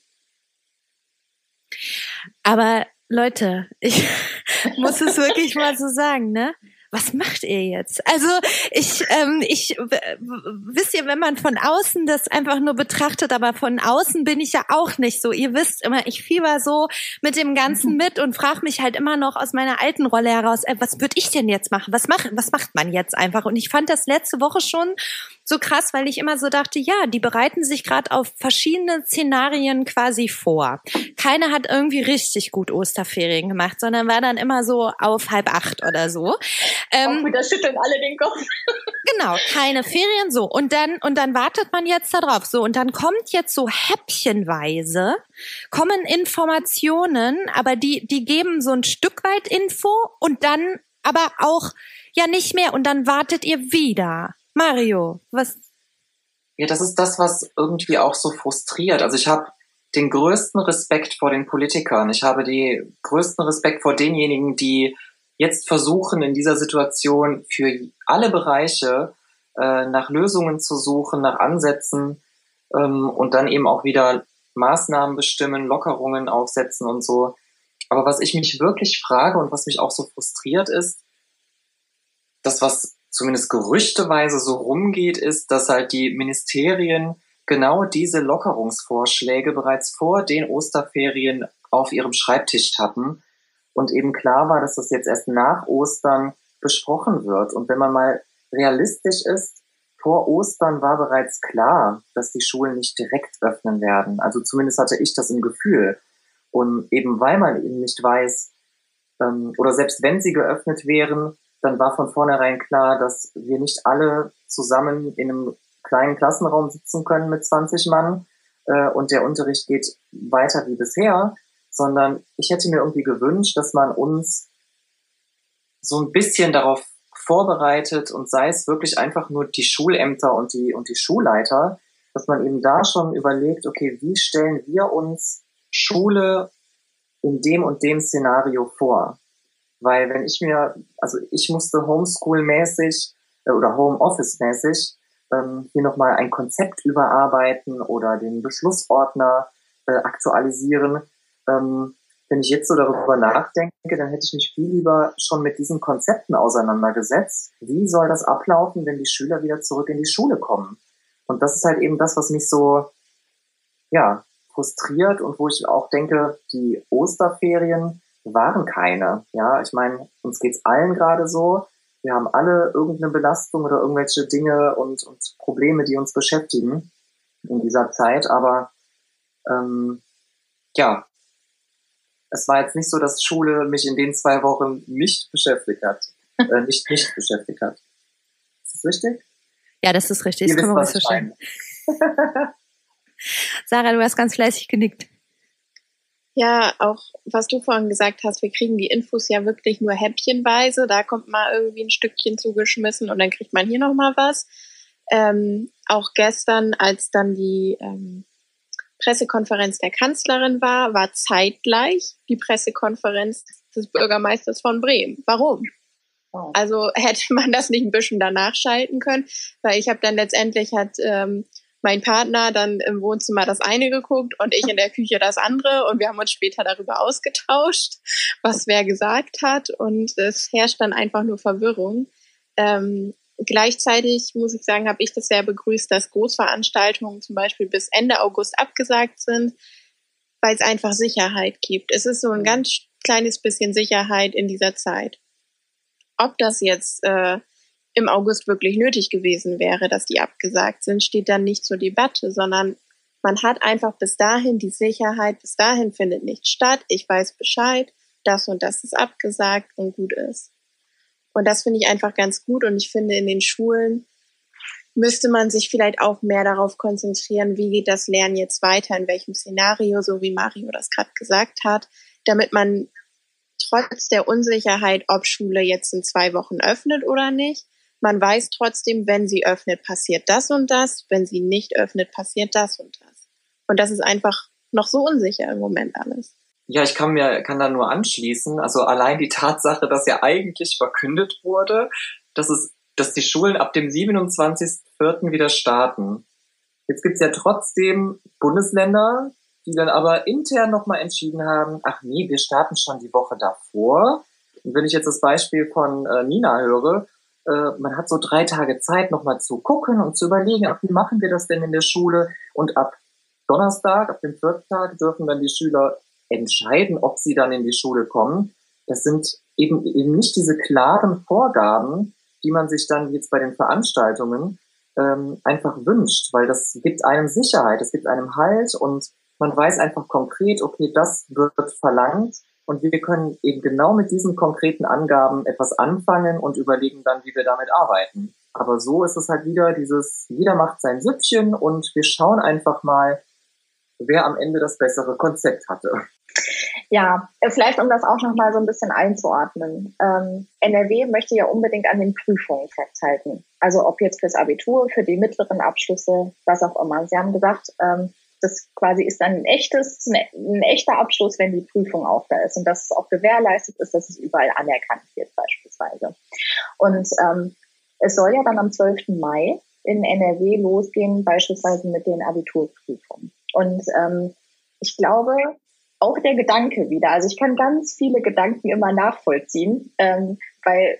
Aber Leute, ich muss es wirklich mal so sagen, ne? Was macht ihr jetzt? Also ich, ähm, ich, wisst ihr, wenn man von außen das einfach nur betrachtet, aber von außen bin ich ja auch nicht so. Ihr wisst immer, ich fieber so mit dem Ganzen mit und frage mich halt immer noch aus meiner alten Rolle heraus, äh, was würde ich denn jetzt machen? Was macht, was macht man jetzt einfach? Und ich fand das letzte Woche schon so krass, weil ich immer so dachte, ja, die bereiten sich gerade auf verschiedene Szenarien quasi vor. Keiner hat irgendwie richtig gut Osterferien gemacht, sondern war dann immer so auf halb acht oder so. Ähm, wieder schütteln alle den Kopf. genau, keine Ferien so. Und dann, und dann wartet man jetzt darauf. So, und dann kommt jetzt so häppchenweise, kommen Informationen, aber die, die geben so ein Stück weit Info und dann aber auch ja nicht mehr. Und dann wartet ihr wieder. Mario, was, Ja, das ist das, was irgendwie auch so frustriert. Also ich habe den größten Respekt vor den Politikern. Ich habe den größten Respekt vor denjenigen, die jetzt versuchen, in dieser Situation für alle Bereiche äh, nach Lösungen zu suchen, nach Ansätzen ähm, und dann eben auch wieder Maßnahmen bestimmen, Lockerungen aufsetzen und so. Aber was ich mich wirklich frage und was mich auch so frustriert ist, das, was zumindest gerüchteweise so rumgeht, ist, dass halt die Ministerien genau diese Lockerungsvorschläge bereits vor den Osterferien auf ihrem Schreibtisch hatten und eben klar war, dass das jetzt erst nach Ostern besprochen wird. Und wenn man mal realistisch ist, vor Ostern war bereits klar, dass die Schulen nicht direkt öffnen werden. Also zumindest hatte ich das im Gefühl. Und eben weil man eben nicht weiß, ähm, oder selbst wenn sie geöffnet wären, dann war von vornherein klar, dass wir nicht alle zusammen in einem kleinen Klassenraum sitzen können mit 20 Mann äh, und der Unterricht geht weiter wie bisher, sondern ich hätte mir irgendwie gewünscht, dass man uns so ein bisschen darauf vorbereitet und sei es wirklich einfach nur die Schulämter und die, und die Schulleiter, dass man eben da schon überlegt, okay, wie stellen wir uns Schule in dem und dem Szenario vor? Weil wenn ich mir, also ich musste Homeschool-mäßig äh, oder Homeoffice-mäßig ähm, hier nochmal ein Konzept überarbeiten oder den Beschlussordner äh, aktualisieren. Ähm, wenn ich jetzt so darüber nachdenke, dann hätte ich mich viel lieber schon mit diesen Konzepten auseinandergesetzt. Wie soll das ablaufen, wenn die Schüler wieder zurück in die Schule kommen? Und das ist halt eben das, was mich so, ja, frustriert und wo ich auch denke, die Osterferien waren keine. Ja, ich meine, uns geht's allen gerade so. Wir haben alle irgendeine Belastung oder irgendwelche Dinge und, und Probleme, die uns beschäftigen in dieser Zeit. Aber ähm, ja, es war jetzt nicht so, dass Schule mich in den zwei Wochen nicht beschäftigt hat. äh, nicht nicht beschäftigt hat. Ist das richtig? ja, das ist richtig, Ihr das was was ich verstehen. Sarah, du hast ganz fleißig genickt. Ja, auch was du vorhin gesagt hast, wir kriegen die Infos ja wirklich nur häppchenweise. Da kommt mal irgendwie ein Stückchen zugeschmissen und dann kriegt man hier noch mal was. Ähm, auch gestern, als dann die ähm, Pressekonferenz der Kanzlerin war, war zeitgleich die Pressekonferenz des Bürgermeisters von Bremen. Warum? Oh. Also hätte man das nicht ein bisschen danach schalten können, weil ich habe dann letztendlich hat ähm, mein Partner dann im Wohnzimmer das eine geguckt und ich in der Küche das andere und wir haben uns später darüber ausgetauscht, was wer gesagt hat und es herrscht dann einfach nur Verwirrung. Ähm, gleichzeitig muss ich sagen, habe ich das sehr begrüßt, dass Großveranstaltungen zum Beispiel bis Ende August abgesagt sind, weil es einfach Sicherheit gibt. Es ist so ein ganz kleines bisschen Sicherheit in dieser Zeit. Ob das jetzt äh, im August wirklich nötig gewesen wäre, dass die abgesagt sind, steht dann nicht zur Debatte, sondern man hat einfach bis dahin die Sicherheit, bis dahin findet nichts statt, ich weiß Bescheid, das und das ist abgesagt und gut ist. Und das finde ich einfach ganz gut und ich finde in den Schulen müsste man sich vielleicht auch mehr darauf konzentrieren, wie geht das Lernen jetzt weiter, in welchem Szenario, so wie Mario das gerade gesagt hat, damit man trotz der Unsicherheit, ob Schule jetzt in zwei Wochen öffnet oder nicht, man weiß trotzdem, wenn sie öffnet, passiert das und das, wenn sie nicht öffnet, passiert das und das. Und das ist einfach noch so unsicher im Moment alles. Ja, ich kann mir, kann da nur anschließen. Also allein die Tatsache, dass ja eigentlich verkündet wurde, dass es, dass die Schulen ab dem 27.04. wieder starten. Jetzt gibt's ja trotzdem Bundesländer, die dann aber intern nochmal entschieden haben, ach nee, wir starten schon die Woche davor. Und wenn ich jetzt das Beispiel von äh, Nina höre, äh, man hat so drei Tage Zeit, nochmal zu gucken und zu überlegen, ach, wie machen wir das denn in der Schule? Und ab Donnerstag, ab dem vierten Tag, dürfen dann die Schüler entscheiden, ob sie dann in die Schule kommen. Das sind eben, eben nicht diese klaren Vorgaben, die man sich dann jetzt bei den Veranstaltungen ähm, einfach wünscht, weil das gibt einem Sicherheit, es gibt einem Halt und man weiß einfach konkret, okay, das wird verlangt und wir können eben genau mit diesen konkreten Angaben etwas anfangen und überlegen dann, wie wir damit arbeiten. Aber so ist es halt wieder dieses, jeder macht sein Süppchen und wir schauen einfach mal, wer am Ende das bessere Konzept hatte. Ja, vielleicht um das auch nochmal so ein bisschen einzuordnen. Ähm, NRW möchte ja unbedingt an den Prüfungen festhalten. Also ob jetzt fürs Abitur, für die mittleren Abschlüsse, was auch immer. Sie haben gesagt, ähm, das quasi ist dann ein echtes, ein echter Abschluss, wenn die Prüfung auch da ist und dass es auch gewährleistet ist, dass es überall anerkannt wird beispielsweise. Und ähm, es soll ja dann am 12. Mai in NRW losgehen, beispielsweise mit den Abiturprüfungen. Und ähm, ich glaube, auch der Gedanke wieder, also ich kann ganz viele Gedanken immer nachvollziehen, ähm, weil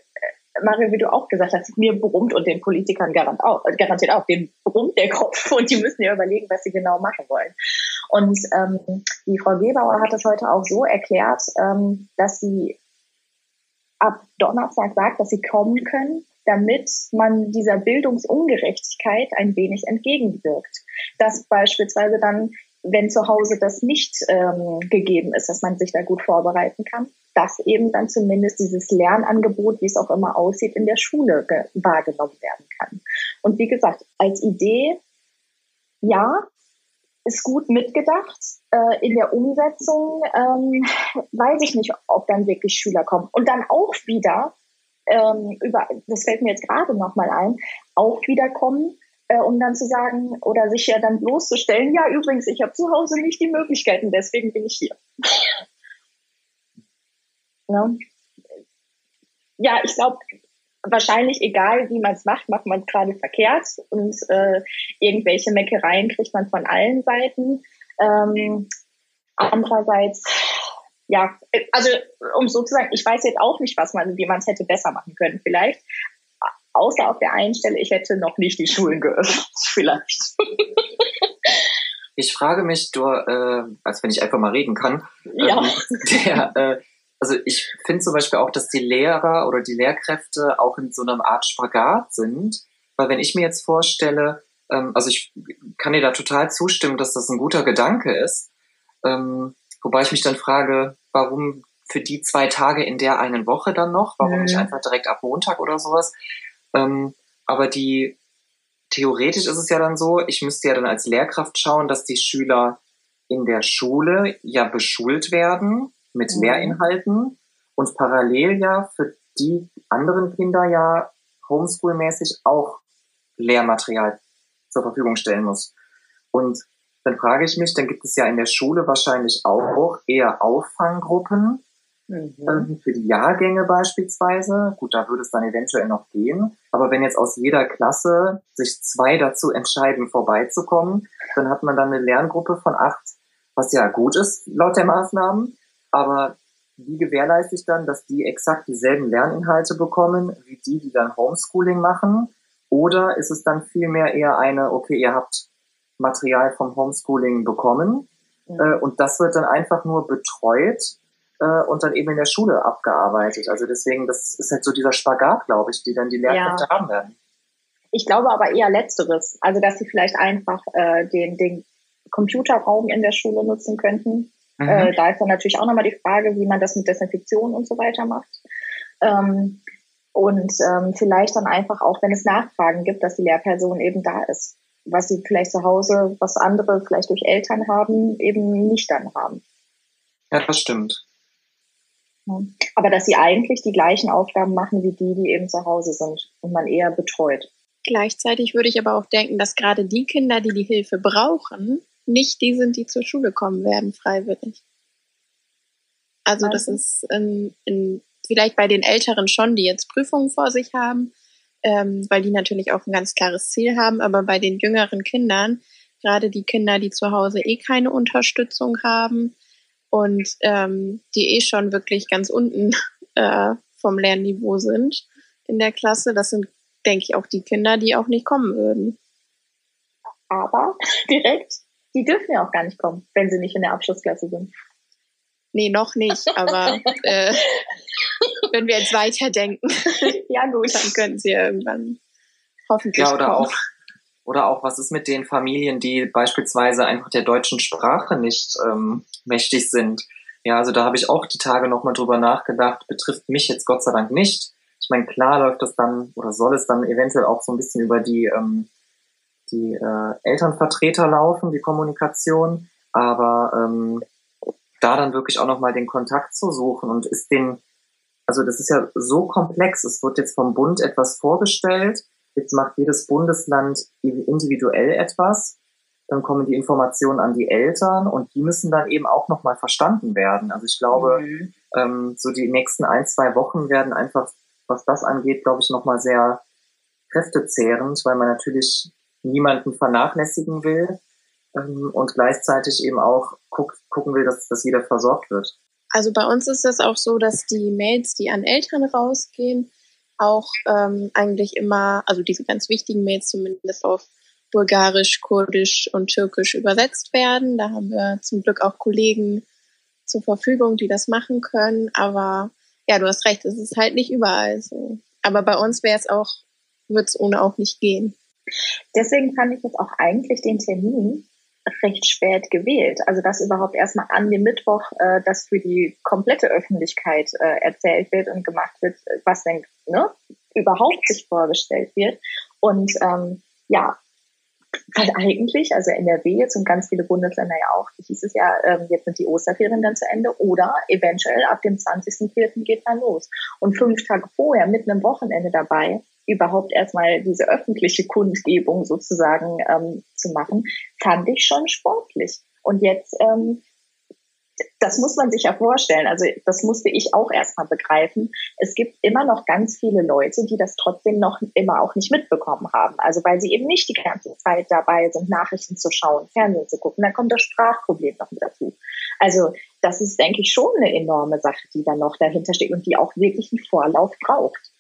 Mario, wie du auch gesagt hast, mir brummt und den Politikern garant auch, garantiert auch, den brummt der Kopf und die müssen ja überlegen, was sie genau machen wollen. Und ähm, die Frau Gebauer hat das heute auch so erklärt, ähm, dass sie ab Donnerstag sagt, dass sie kommen können, damit man dieser Bildungsungerechtigkeit ein wenig entgegenwirkt. Dass beispielsweise dann wenn zu Hause das nicht ähm, gegeben ist, dass man sich da gut vorbereiten kann, dass eben dann zumindest dieses Lernangebot, wie es auch immer aussieht, in der Schule wahrgenommen werden kann. Und wie gesagt, als Idee, ja, ist gut mitgedacht. Äh, in der Umsetzung ähm, weiß ich nicht, ob dann wirklich Schüler kommen. Und dann auch wieder, ähm, über, das fällt mir jetzt gerade nochmal ein, auch wieder kommen, äh, um dann zu sagen oder sich ja dann bloßzustellen, ja übrigens, ich habe zu Hause nicht die Möglichkeiten, deswegen bin ich hier. Ja. ja, ich glaube, wahrscheinlich egal, wie man es macht, macht man es gerade verkehrt und äh, irgendwelche Meckereien kriegt man von allen Seiten. Ähm, andererseits, ja, also um so zu sagen, ich weiß jetzt auch nicht, was man, wie man es hätte besser machen können vielleicht. Außer auf der einen Stelle, ich hätte noch nicht die Schulen geöffnet, vielleicht. Ich frage mich, du, äh, als wenn ich einfach mal reden kann, ja. ähm, der, äh, also ich finde zum Beispiel auch, dass die Lehrer oder die Lehrkräfte auch in so einer Art Spagat sind, weil wenn ich mir jetzt vorstelle, ähm, also ich kann dir da total zustimmen, dass das ein guter Gedanke ist, ähm, wobei ich mich dann frage, warum für die zwei Tage in der einen Woche dann noch, warum mhm. nicht einfach direkt ab Montag oder sowas? Ähm, aber die, theoretisch ist es ja dann so, ich müsste ja dann als Lehrkraft schauen, dass die Schüler in der Schule ja beschult werden mit mhm. Lehrinhalten und parallel ja für die anderen Kinder ja homeschoolmäßig auch Lehrmaterial zur Verfügung stellen muss. Und dann frage ich mich, dann gibt es ja in der Schule wahrscheinlich auch eher Auffanggruppen, Mhm. Für die Jahrgänge beispielsweise, gut, da würde es dann eventuell noch gehen. Aber wenn jetzt aus jeder Klasse sich zwei dazu entscheiden, vorbeizukommen, dann hat man dann eine Lerngruppe von acht, was ja gut ist laut der Maßnahmen. Aber wie gewährleiste ich dann, dass die exakt dieselben Lerninhalte bekommen, wie die, die dann Homeschooling machen? Oder ist es dann vielmehr eher eine, okay, ihr habt Material vom Homeschooling bekommen mhm. äh, und das wird dann einfach nur betreut äh, und dann eben in der Schule abgearbeitet. Also deswegen, das ist halt so dieser Spagat, glaube ich, die dann die Lehrkräfte ja. haben werden. Ich glaube aber eher letzteres. Also dass sie vielleicht einfach äh, den, den Computerraum in der Schule nutzen könnten. Mhm. Äh, da ist dann natürlich auch nochmal die Frage, wie man das mit Desinfektion und so weiter macht. Ähm, und ähm, vielleicht dann einfach auch, wenn es Nachfragen gibt, dass die Lehrperson eben da ist. Was sie vielleicht zu Hause, was andere vielleicht durch Eltern haben, eben nicht dann haben. Ja, das stimmt. Aber dass sie eigentlich die gleichen Aufgaben machen wie die, die eben zu Hause sind und man eher betreut. Gleichzeitig würde ich aber auch denken, dass gerade die Kinder, die die Hilfe brauchen, nicht die sind, die zur Schule kommen werden, freiwillig. Also das ist in, in, vielleicht bei den Älteren schon, die jetzt Prüfungen vor sich haben, ähm, weil die natürlich auch ein ganz klares Ziel haben, aber bei den jüngeren Kindern, gerade die Kinder, die zu Hause eh keine Unterstützung haben und ähm, die eh schon wirklich ganz unten äh, vom Lernniveau sind in der Klasse, das sind, denke ich, auch die Kinder, die auch nicht kommen würden. Aber direkt, die dürfen ja auch gar nicht kommen, wenn sie nicht in der Abschlussklasse sind. Nee, noch nicht, aber äh, wenn wir jetzt weiterdenken, ja gut, dann können sie ja irgendwann hoffentlich ja, oder kommen. Auch, oder auch, was ist mit den Familien, die beispielsweise einfach der deutschen Sprache nicht ähm, mächtig sind? Ja, also da habe ich auch die Tage nochmal drüber nachgedacht, betrifft mich jetzt Gott sei Dank nicht. Ich meine, klar läuft das dann oder soll es dann eventuell auch so ein bisschen über die, ähm, die äh, Elternvertreter laufen, die Kommunikation, aber ähm, da dann wirklich auch nochmal den Kontakt zu suchen und ist den, also das ist ja so komplex, es wird jetzt vom Bund etwas vorgestellt, jetzt macht jedes Bundesland individuell etwas, dann kommen die Informationen an die Eltern und die müssen dann eben auch nochmal verstanden werden. Also ich glaube, mhm. ähm, so die nächsten ein, zwei Wochen werden einfach, was das angeht, glaube ich, nochmal sehr kräftezehrend, weil man natürlich niemanden vernachlässigen will ähm, und gleichzeitig eben auch guckt, gucken will, dass, dass jeder versorgt wird. Also bei uns ist das auch so, dass die Mails, die an Eltern rausgehen, auch ähm, eigentlich immer, also diese ganz wichtigen Mails zumindest auf Bulgarisch, Kurdisch und Türkisch übersetzt werden. Da haben wir zum Glück auch Kollegen zur Verfügung, die das machen können. Aber ja, du hast recht, es ist halt nicht überall so. Aber bei uns wäre es auch, wird es ohne auch nicht gehen. Deswegen fand ich jetzt auch eigentlich den Termin recht spät gewählt. Also dass überhaupt erstmal an dem Mittwoch äh, das für die komplette Öffentlichkeit äh, erzählt wird und gemacht wird, was denn ne, überhaupt sich vorgestellt wird. Und ähm, ja, weil eigentlich, also NRW jetzt und ganz viele Bundesländer ja auch, hieß es ja, ähm, jetzt sind die Osterferien dann zu Ende oder eventuell ab dem 20.04. geht dann los. Und fünf Tage vorher, mitten im Wochenende dabei, überhaupt erstmal diese öffentliche Kundgebung sozusagen ähm, zu machen, fand ich schon sportlich. Und jetzt, ähm, das muss man sich ja vorstellen, also das musste ich auch erstmal begreifen. Es gibt immer noch ganz viele Leute, die das trotzdem noch immer auch nicht mitbekommen haben. Also weil sie eben nicht die ganze Zeit dabei sind, Nachrichten zu schauen, Fernsehen zu gucken. Dann kommt das Sprachproblem noch mit dazu. Also das ist, denke ich, schon eine enorme Sache, die da noch dahinter steht und die auch wirklich einen Vorlauf braucht.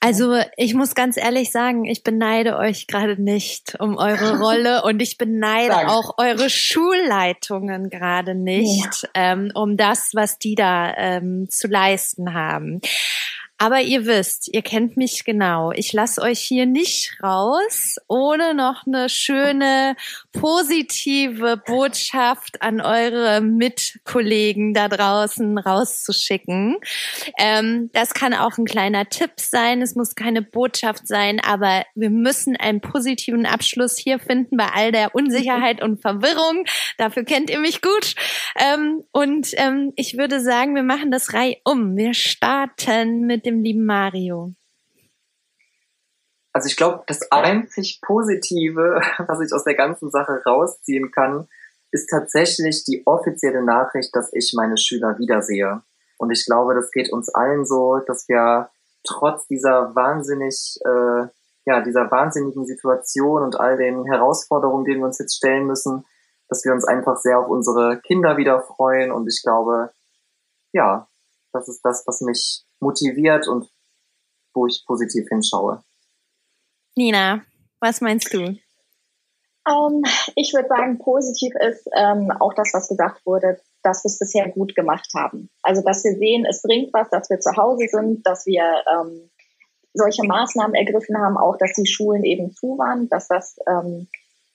Also ich muss ganz ehrlich sagen, ich beneide euch gerade nicht um eure Rolle und ich beneide Danke. auch eure Schulleitungen gerade nicht ja. ähm, um das, was die da ähm, zu leisten haben. Aber ihr wisst, ihr kennt mich genau. Ich lasse euch hier nicht raus, ohne noch eine schöne, positive Botschaft an eure Mitkollegen da draußen rauszuschicken. Ähm, das kann auch ein kleiner Tipp sein. Es muss keine Botschaft sein, aber wir müssen einen positiven Abschluss hier finden bei all der Unsicherheit und Verwirrung. Dafür kennt ihr mich gut. Ähm, und ähm, ich würde sagen, wir machen das Reihe um. Wir starten mit dem lieben Mario? Also ich glaube, das einzig Positive, was ich aus der ganzen Sache rausziehen kann, ist tatsächlich die offizielle Nachricht, dass ich meine Schüler wiedersehe. Und ich glaube, das geht uns allen so, dass wir trotz dieser wahnsinnig, äh, ja, dieser wahnsinnigen Situation und all den Herausforderungen, denen wir uns jetzt stellen müssen, dass wir uns einfach sehr auf unsere Kinder wieder freuen. Und ich glaube, ja, das ist das, was mich motiviert und wo ich positiv hinschaue. Nina, was meinst du? Um, ähm, ich würde sagen, positiv ist ähm, auch das, was gesagt wurde, dass wir es bisher gut gemacht haben. Also, dass wir sehen, es bringt was, dass wir zu Hause sind, dass wir ähm, solche Maßnahmen ergriffen haben, auch dass die Schulen eben zu waren, dass das ähm,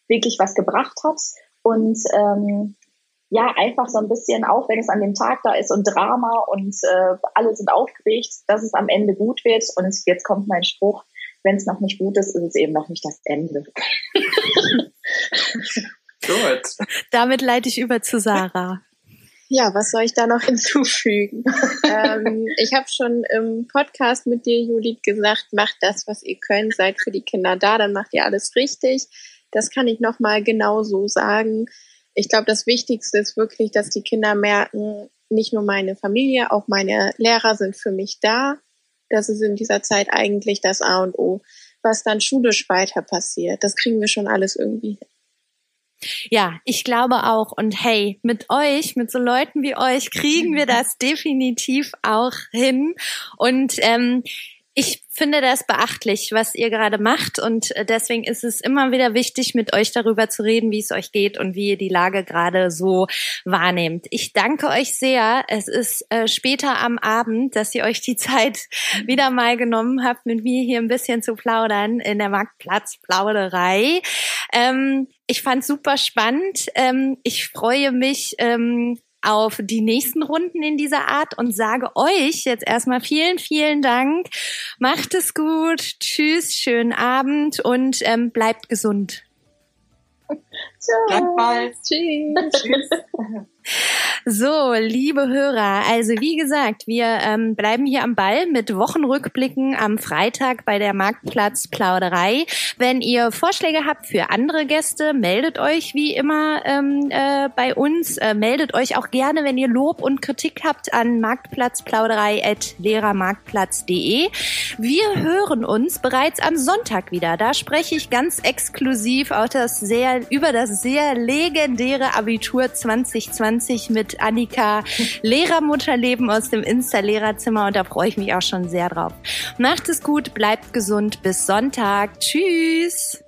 wirklich was gebracht hat. Und ähm, ja, einfach so ein bisschen, auch wenn es an dem Tag da ist und Drama und äh, alle sind aufgeregt, dass es am Ende gut wird. Und jetzt kommt mein Spruch, wenn es noch nicht gut ist, ist es eben noch nicht das Ende. gut. Damit leite ich über zu Sarah. Ja, was soll ich da noch hinzufügen? ähm, ich habe schon im Podcast mit dir, Judith, gesagt, macht das, was ihr könnt, seid für die Kinder da, dann macht ihr alles richtig. Das kann ich nochmal genau so sagen. Ich glaube, das Wichtigste ist wirklich, dass die Kinder merken, nicht nur meine Familie, auch meine Lehrer sind für mich da. Das ist in dieser Zeit eigentlich das A und O. Was dann schulisch weiter passiert, das kriegen wir schon alles irgendwie hin. Ja, ich glaube auch. Und hey, mit euch, mit so Leuten wie euch, kriegen wir das definitiv auch hin. Und ähm, ich finde das beachtlich, was ihr gerade macht und äh, deswegen ist es immer wieder wichtig, mit euch darüber zu reden, wie es euch geht und wie ihr die Lage gerade so wahrnehmt. Ich danke euch sehr. Es ist äh, später am Abend, dass ihr euch die Zeit wieder mal genommen habt, mit mir hier ein bisschen zu plaudern in der Marktplatzplauderei. Ähm, ich fand super spannend. Ähm, ich freue mich, ähm, auf die nächsten Runden in dieser Art und sage euch jetzt erstmal vielen, vielen Dank. Macht es gut. Tschüss, schönen Abend und ähm, bleibt gesund. Ciao. Tschüss. Tschüss. So, liebe Hörer, also wie gesagt, wir ähm, bleiben hier am Ball mit Wochenrückblicken am Freitag bei der Marktplatzplauderei. Wenn ihr Vorschläge habt für andere Gäste, meldet euch wie immer ähm, äh, bei uns. Äh, meldet euch auch gerne, wenn ihr Lob und Kritik habt, an marktplatzplauderei.lehrermarktplatz.de. Wir hören uns bereits am Sonntag wieder. Da spreche ich ganz exklusiv auch das sehr, über das sehr legendäre Abitur 2020 mit Annika Lehrermutterleben aus dem Insta-Lehrerzimmer und da freue ich mich auch schon sehr drauf. Macht es gut, bleibt gesund, bis Sonntag. Tschüss!